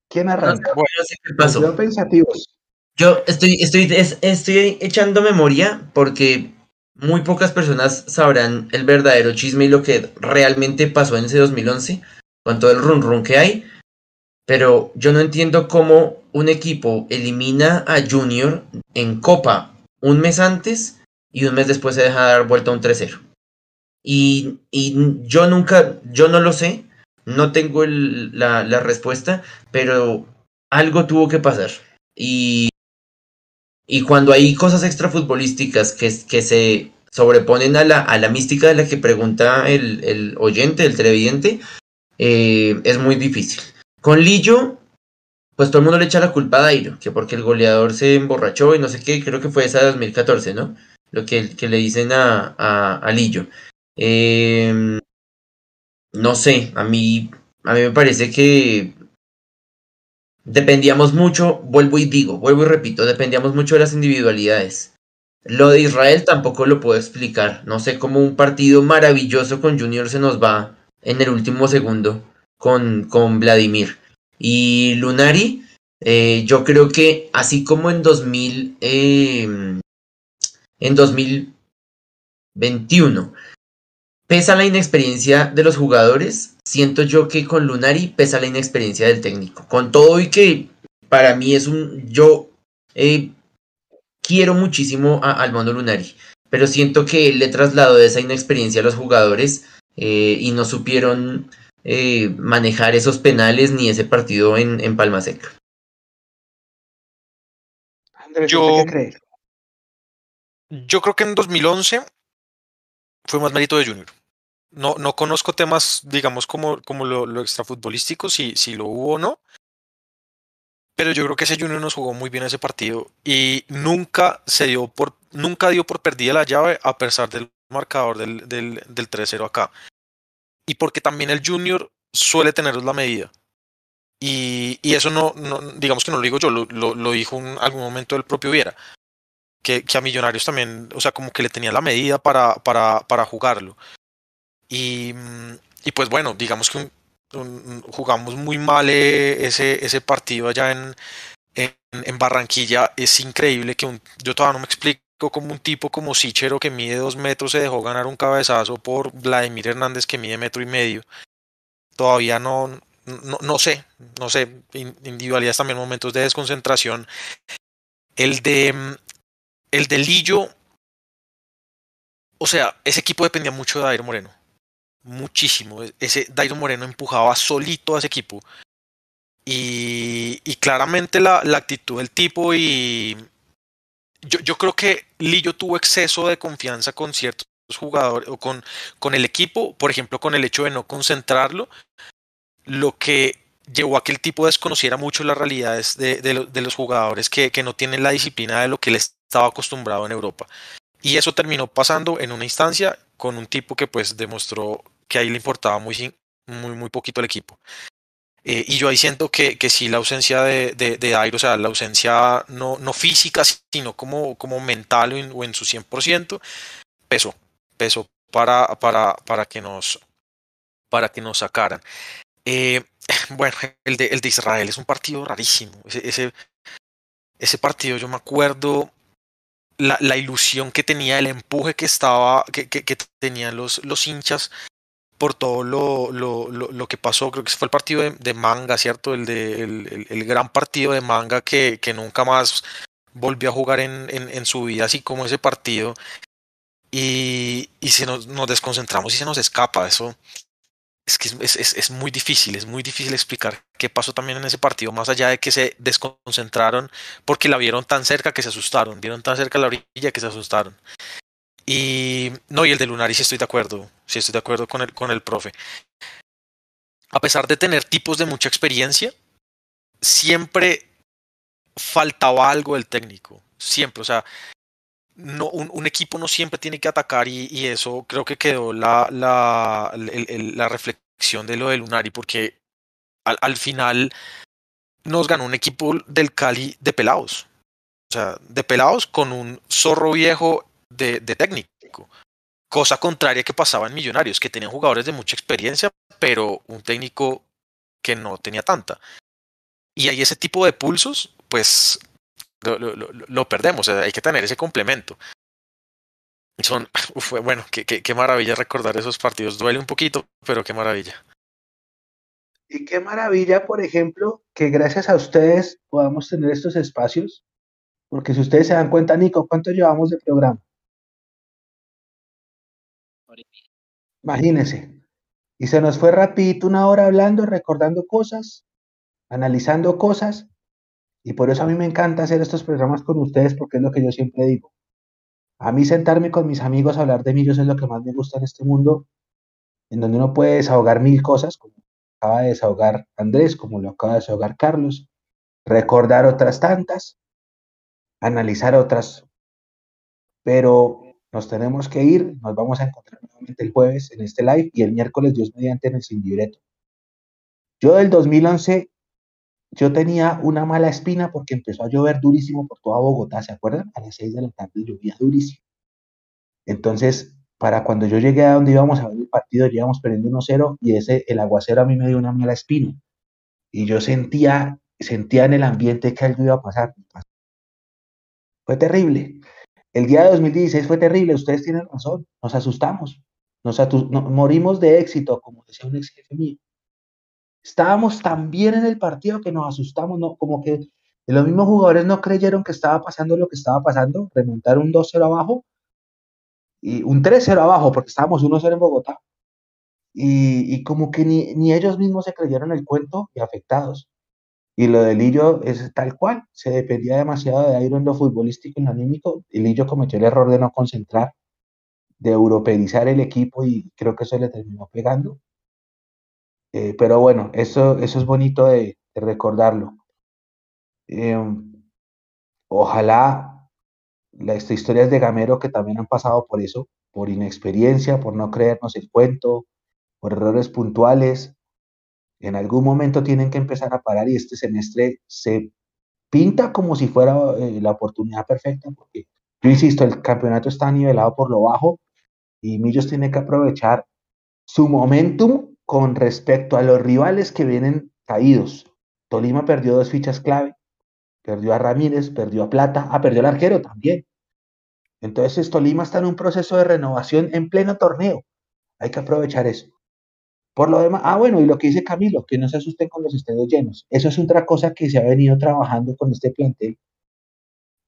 ¿Quién arranca? No, bueno, sé qué pasó. Yo pensativos. Yo estoy, estoy, estoy echando memoria porque muy pocas personas sabrán el verdadero chisme y lo que realmente pasó en ese 2011 con todo el run run que hay pero yo no entiendo cómo un equipo elimina a Junior en Copa un mes antes y un mes después se deja dar vuelta a un 3-0. Y, y, yo nunca, yo no lo sé, no tengo la, la, respuesta, pero algo tuvo que pasar. Y, y cuando hay cosas extrafutbolísticas que, que se sobreponen a la, a la mística de la que pregunta el, el oyente, el televidente, eh, es muy difícil. Con Lillo, pues todo el mundo le echa la culpa a Dairo, que porque el goleador se emborrachó y no sé qué, creo que fue esa de 2014, ¿no? Lo que, que le dicen a, a, Lillo. Eh, no sé, a mí, a mí me parece que dependíamos mucho, vuelvo y digo, vuelvo y repito, dependíamos mucho de las individualidades. Lo de Israel tampoco lo puedo explicar. No sé cómo un partido maravilloso con Junior se nos va en el último segundo con, con Vladimir. Y Lunari, eh, yo creo que así como en 2000, eh, en 2021, pesa la inexperiencia de los jugadores, siento yo que con Lunari pesa la inexperiencia del técnico. Con todo y que para mí es un, yo eh, quiero muchísimo a, al Mono Lunari, pero siento que él le trasladó esa inexperiencia a los jugadores eh, y no supieron eh, manejar esos penales ni ese partido en, en Palma Seca. Andrés, Yo- ¿qué crees? Yo creo que en 2011 fue más mérito de Junior. No, no conozco temas, digamos, como, lo, lo extrafutbolístico, si, si lo hubo o no. Pero yo creo que ese Junior nos jugó muy bien ese partido y nunca se dio por, nunca dio por perdida la llave a pesar del marcador del, del, del 3-0 acá. Y porque también el Junior suele tener la medida. Y, y eso no, no, digamos que no lo digo yo, lo, lo, lo dijo en algún momento el propio Viera. Que, a Millonarios también, o sea, como que le tenía la medida para, para, para jugarlo. Y, y, pues bueno, digamos que jugamos muy mal eh, ese, ese partido allá en, en, Barranquilla. Es increíble que yo todavía no me explico como un tipo como Sichero que mide dos metros se dejó ganar un cabezazo por Vladimir Hernández que mide metro y medio. Todavía no, no, no sé, no sé, individualidades también momentos de desconcentración. El de el de Lillo, o sea, ese equipo dependía mucho de Dairo Moreno. Muchísimo. Ese Dairo Moreno empujaba solito a ese equipo. Y, y claramente la, la, actitud del tipo y yo, yo creo que Lillo tuvo exceso de confianza con ciertos jugadores o con, con el equipo, por ejemplo, con el hecho de no concentrarlo, lo que llevó a que el tipo desconociera mucho las realidades de, de, los jugadores que, que, no tienen la disciplina de lo que les estaba acostumbrado en Europa. Y eso terminó pasando en una instancia con un tipo que pues demostró que ahí le importaba muy, muy, muy poquito el equipo. Eh, y yo ahí siento que, que sí la ausencia de, de, de Airo, o sea, la ausencia no, no física, sino como, como mental o en, o en su 100%, pesó, pesó para, para, para, que, nos, para que nos sacaran. Eh, [laughs] bueno, el de, el de Israel es un partido rarísimo. Ese, ese partido yo me acuerdo la, la, ilusión que tenía, el empuje que estaba, que, que, que tenían los, los hinchas por todo lo, lo, lo, lo, que pasó. Creo que fue el partido de, Manga, ¿cierto? El, de, el, el, el, gran partido de Manga que, que nunca más volvió a jugar en, en, en, su vida, así como ese partido. Y, y se nos, nos desconcentramos y se nos escapa. Eso, es que es, es, es, muy difícil, es muy difícil explicar qué pasó también en ese partido, más allá de que se desconcentraron porque la vieron tan cerca que se asustaron, vieron tan cerca la orilla que se asustaron. Y no, y el de Lunari sí estoy de acuerdo, sí estoy de acuerdo con el, con el profe. A pesar de tener tipos de mucha experiencia, siempre faltaba algo del técnico, siempre, o sea, no, un, equipo no siempre tiene que atacar y, eso creo que quedó la, la, la reflexión de lo de Lunari porque al, al, final nos ganó un equipo del Cali de pelados. O sea, de pelados con un zorro viejo de, de técnico. Cosa contraria que pasaba en Millonarios, que tenían jugadores de mucha experiencia, pero un técnico que no tenía tanta. Y hay ese tipo de pulsos, pues lo, perdemos, hay que tener ese complemento. Son, [laughs] uf, bueno, qué, qué, qué, maravilla recordar esos partidos. Duele un poquito, pero qué maravilla. Y qué maravilla, por ejemplo, que gracias a ustedes podamos tener estos espacios, porque si ustedes se dan cuenta, Nico, ¿cuánto llevamos de programa? Imagínense. Y se nos fue rapidito una hora hablando, recordando cosas, analizando cosas, y por eso a mí me encanta hacer estos programas con ustedes, porque es lo que yo siempre digo. A mí sentarme con mis amigos a hablar de ellos es lo que más me gusta en este mundo, en donde uno puede desahogar mil cosas, como acaba de desahogar Andrés, como lo acaba de desahogar Carlos, recordar otras tantas, analizar otras. Pero nos tenemos que ir, nos vamos a encontrar nuevamente el jueves en este live y el miércoles, Dios mediante, en el Sin Libreto. Yo del 2011 yo tenía una mala espina porque empezó a llover durísimo por toda Bogotá, ¿se acuerdan? A las 6 de la tarde llovía durísimo. Entonces, para cuando yo llegué a donde íbamos a ver el partido, íbamos perdiendo 1-0 y ese, el aguacero a mí me dio una mala espina. Y yo sentía, sentía en el ambiente que algo iba a pasar. Fue terrible. El día de 2016 fue terrible, ustedes tienen razón, nos asustamos, nos, morimos de éxito, como decía un ex jefe mío estábamos tan bien en el partido que nos asustamos, ¿no? Como que los mismos jugadores no creyeron que estaba pasando lo que estaba pasando, remontar un 2-0 abajo y un 3-0 abajo, porque estábamos 1-0 en Bogotá. Y, y como que ni, ni, ellos mismos se creyeron el cuento y afectados. Y lo de Lillo es tal cual, se dependía demasiado de Airo en lo futbolístico y en lo anímico. Y Lillo cometió el error de no concentrar, de europeizar el equipo y creo que eso le terminó pegando. Eh, pero bueno, eso, eso es bonito de, recordarlo. Eh, ojalá las historias de Gamero que también han pasado por eso, por inexperiencia, por no creernos el cuento, por errores puntuales, en algún momento tienen que empezar a parar y este semestre se pinta como si fuera eh, la oportunidad perfecta porque yo insisto, el campeonato está nivelado por lo bajo y Millos tiene que aprovechar su momentum con respecto a los rivales que vienen caídos. Tolima perdió dos fichas clave, perdió a Ramírez, perdió a Plata, ah, perdió al arquero también. Entonces Tolima está en un proceso de renovación en pleno torneo. Hay que aprovechar eso. Por lo demás, ah, bueno, y lo que dice Camilo, que no se asusten con los estadios llenos. Eso es otra cosa que se ha venido trabajando con este plantel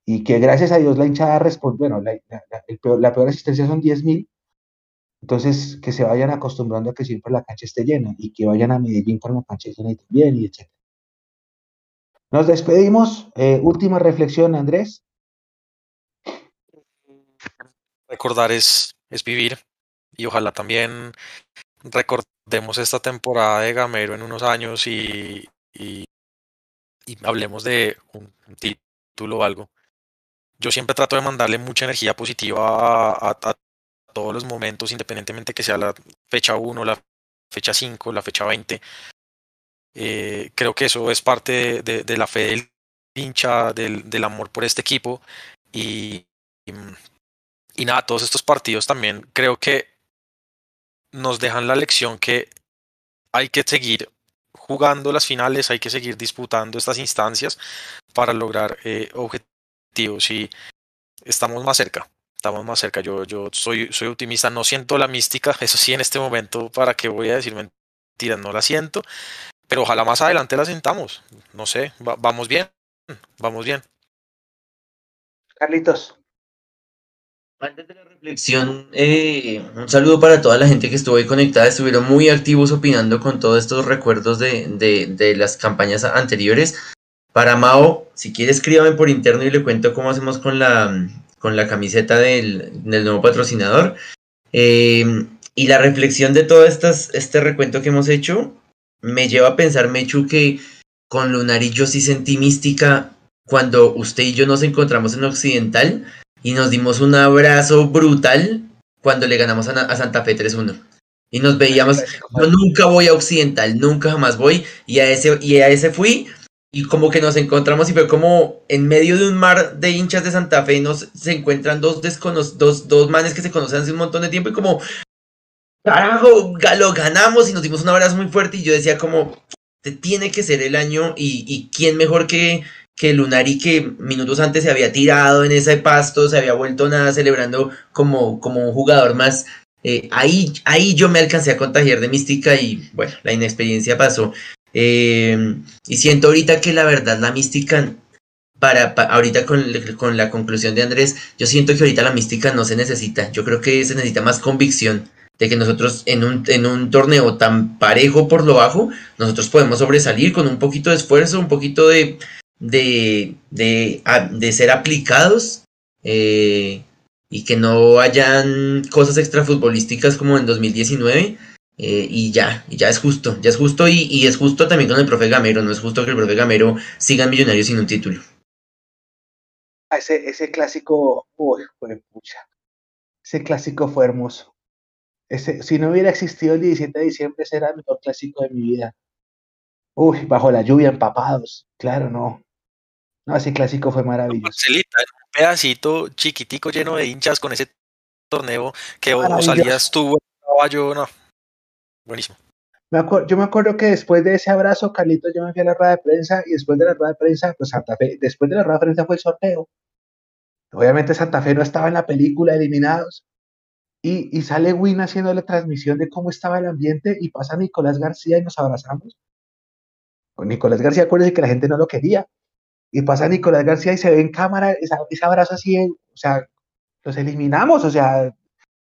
y que gracias a Dios la hinchada responde, bueno, la, peor, asistencia son 10.000, entonces que se vayan acostumbrando a que siempre la cancha esté llena y que vayan a Medellín con la cancha llena también, y etc. Nos despedimos. Eh, última reflexión, Andrés. Recordar es, es vivir y ojalá también recordemos esta temporada de Gamero en unos años y, y, hablemos de un, título o algo. Yo siempre trato de mandarle mucha energía positiva a, todos los momentos, independientemente que sea la fecha 1, la fecha 5, la fecha 20. Eh, creo que eso es parte de, la fe del hincha, del, del, amor por este equipo. Y, y nada, todos estos partidos también creo que nos dejan la lección que hay que seguir jugando las finales, hay que seguir disputando estas instancias para lograr eh, objetivos y estamos más cerca, estamos más cerca. Yo, yo soy, soy optimista, no siento la mística, [laughs] eso sí, en este momento, ¿para qué voy a decir mentiras? No la siento, pero ojalá más adelante la sintamos, no sé, vamos bien, vamos bien. Carlitos. Antes de la reflexión, eh, un saludo para toda la gente que estuvo ahí conectada, estuvieron muy activos opinando con todos estos recuerdos de, de, las campañas anteriores. Para Mao, si quiere escríbame por interno y le cuento cómo hacemos con la, con la camiseta del, del nuevo patrocinador. Eh, y la reflexión de todo estas, este recuento que hemos hecho me lleva a pensar, Mechu, que con Lunari yo sí sentí mística cuando usted y yo nos encontramos en Occidental y nos dimos un abrazo brutal cuando le ganamos a, Santa Fe 3-1. Y nos veíamos, yo nunca voy a Occidental, nunca jamás voy, y a ese, y a ese fui, y como que nos encontramos y fue como en medio de un mar de hinchas de Santa Fe nos se encuentran dos dos, dos manes que se conocen hace un montón de tiempo y como carajo, lo ganamos y nos dimos un abrazo muy fuerte y yo decía como tiene que ser el año y, y quién mejor que que Lunari que minutos antes se había tirado en ese pasto, se había vuelto nada celebrando como, como un jugador más. Eh, ahí, ahí yo me alcancé a contagiar de mística y bueno, la inexperiencia pasó. Eh, y siento ahorita que la verdad la mística, para, ahorita con, con, la conclusión de Andrés, yo siento que ahorita la mística no se necesita. Yo creo que se necesita más convicción de que nosotros en un, en un torneo tan parejo por lo bajo, nosotros podemos sobresalir con un poquito de esfuerzo, un poquito de, de, de, ser aplicados eh, y que no hayan cosas extrafutbolísticas como en 2019. Eh, y ya, y ya es justo, ya es justo y, y, es justo también con el profe Gamero, no es justo que el profe Gamero siga en Millonarios sin un título. Ese, ese clásico, uy, fue pucha. Ese clásico fue hermoso. Ese, si no hubiera existido el 17 de diciembre, ese era el mejor clásico de mi vida. Uy, bajo la lluvia, empapados. Claro, no. No, ese clásico fue maravilloso. Marcelita, un pedacito chiquitico lleno de hinchas con ese torneo que o salías tú, caballo, no. Buenísimo. Me yo me acuerdo que después de ese abrazo, Carlitos, yo me fui a la rueda de prensa y después de la rueda de prensa, pues Santa Fe, después de la rueda de prensa fue el sorteo. Obviamente Santa Fe no estaba en la película, eliminados. Y, y sale Win haciendo la transmisión de cómo estaba el ambiente y pasa Nicolás García y nos abrazamos. Nicolás García, acuérdense que la gente no lo quería y pasa Nicolás García y se ve en cámara ese abrazo así, o sea, los eliminamos, o sea,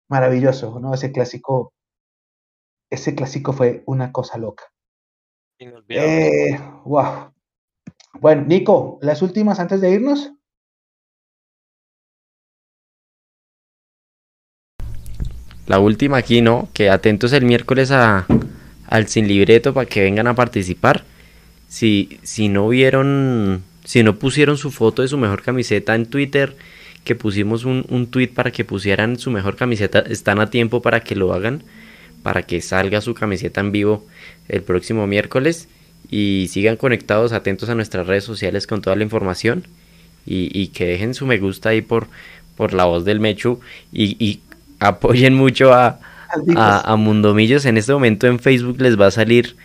maravilloso, ¿no? Ese clásico, ese clásico fue una cosa loca. Eh, wow. Bueno, Nico, las últimas antes de irnos. La última aquí, ¿no? Que atentos el miércoles a, al sin libreto para que vengan a participar. Si, si no vieron si no pusieron su foto de su mejor camiseta en Twitter, que pusimos un, un tweet para que pusieran su mejor camiseta, están a tiempo para que lo hagan, para que salga su camiseta en vivo el próximo miércoles y sigan conectados, atentos a nuestras redes sociales con toda la información y, y que dejen su me gusta ahí por, por la voz del Mechu y, apoyen mucho a, a, Mundomillos. En este momento en Facebook les va a salir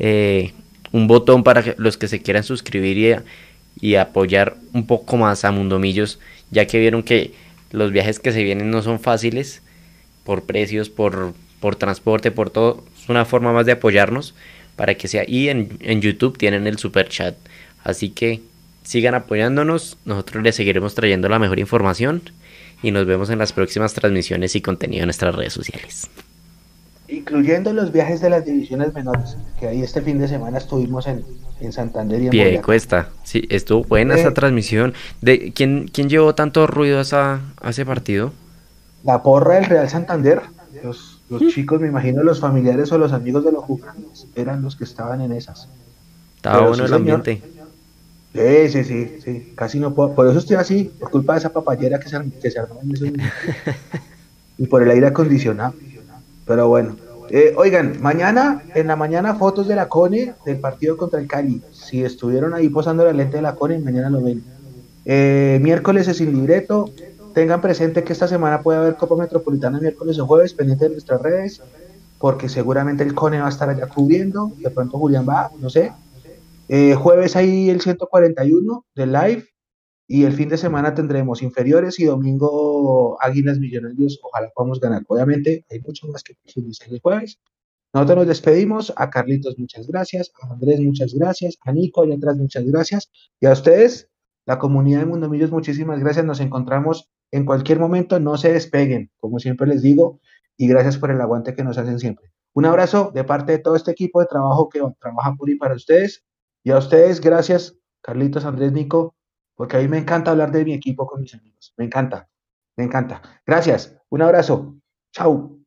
eh, un botón para los que se quieran suscribir y, y apoyar un poco más a Mundomillos, ya que vieron que los viajes que se vienen no son fáciles por precios, por, por transporte, por todo. Es una forma más de apoyarnos para que sea. Y en, en YouTube tienen el super chat. Así que sigan apoyándonos. Nosotros les seguiremos trayendo la mejor información. Y nos vemos en las próximas transmisiones y contenido en nuestras redes sociales. Incluyendo los viajes de las divisiones menores. Que ahí este fin de semana estuvimos en, Santander y en Pie cuesta. Sí, estuvo buena esa eh. transmisión. ¿De quién, quién llevó tanto ruido a, a ese partido? La porra del Real Santander. Los, los chicos, me imagino los familiares o los amigos de los jugadores eran los que estaban en esas. Estaba bueno el ambiente. Sí, sí, sí, sí, casi no puedo. Por eso estoy así, por culpa de esa papayera que se, que se armó en esos [laughs] y por el aire acondicionado. Pero bueno. Eh, oigan, mañana, en la mañana, fotos de la CONE del partido contra el Cali. Si estuvieron ahí posando la lente de la CONE, mañana lo ven. Eh, miércoles es sin libreto. Tengan presente que esta semana puede haber Copa Metropolitana miércoles o jueves, pendiente de nuestras redes, porque seguramente el CONE va a estar allá cubriendo, de pronto Julián va, no sé. Eh, jueves hay el 141 de live y el fin de semana tendremos inferiores y domingo Águilas Millonarios. Ojalá podamos ganar. Obviamente hay mucho más que profundizar el jueves. Nosotros nos despedimos. A Carlitos, muchas gracias. A Andrés, muchas gracias. A Nico, allá atrás, muchas gracias. Y a ustedes, la comunidad de Mundo Millos, muchísimas gracias. Nos encontramos en cualquier momento. No se despeguen, como siempre les digo. Y gracias por el aguante que nos hacen siempre. Un abrazo de parte de todo este equipo de trabajo que trabaja por y para ustedes. Y a ustedes, gracias, Carlitos, Andrés, Nico, porque a mí me encanta hablar de mi equipo con mis amigos. Me encanta, me encanta. Gracias. Un abrazo. Chao.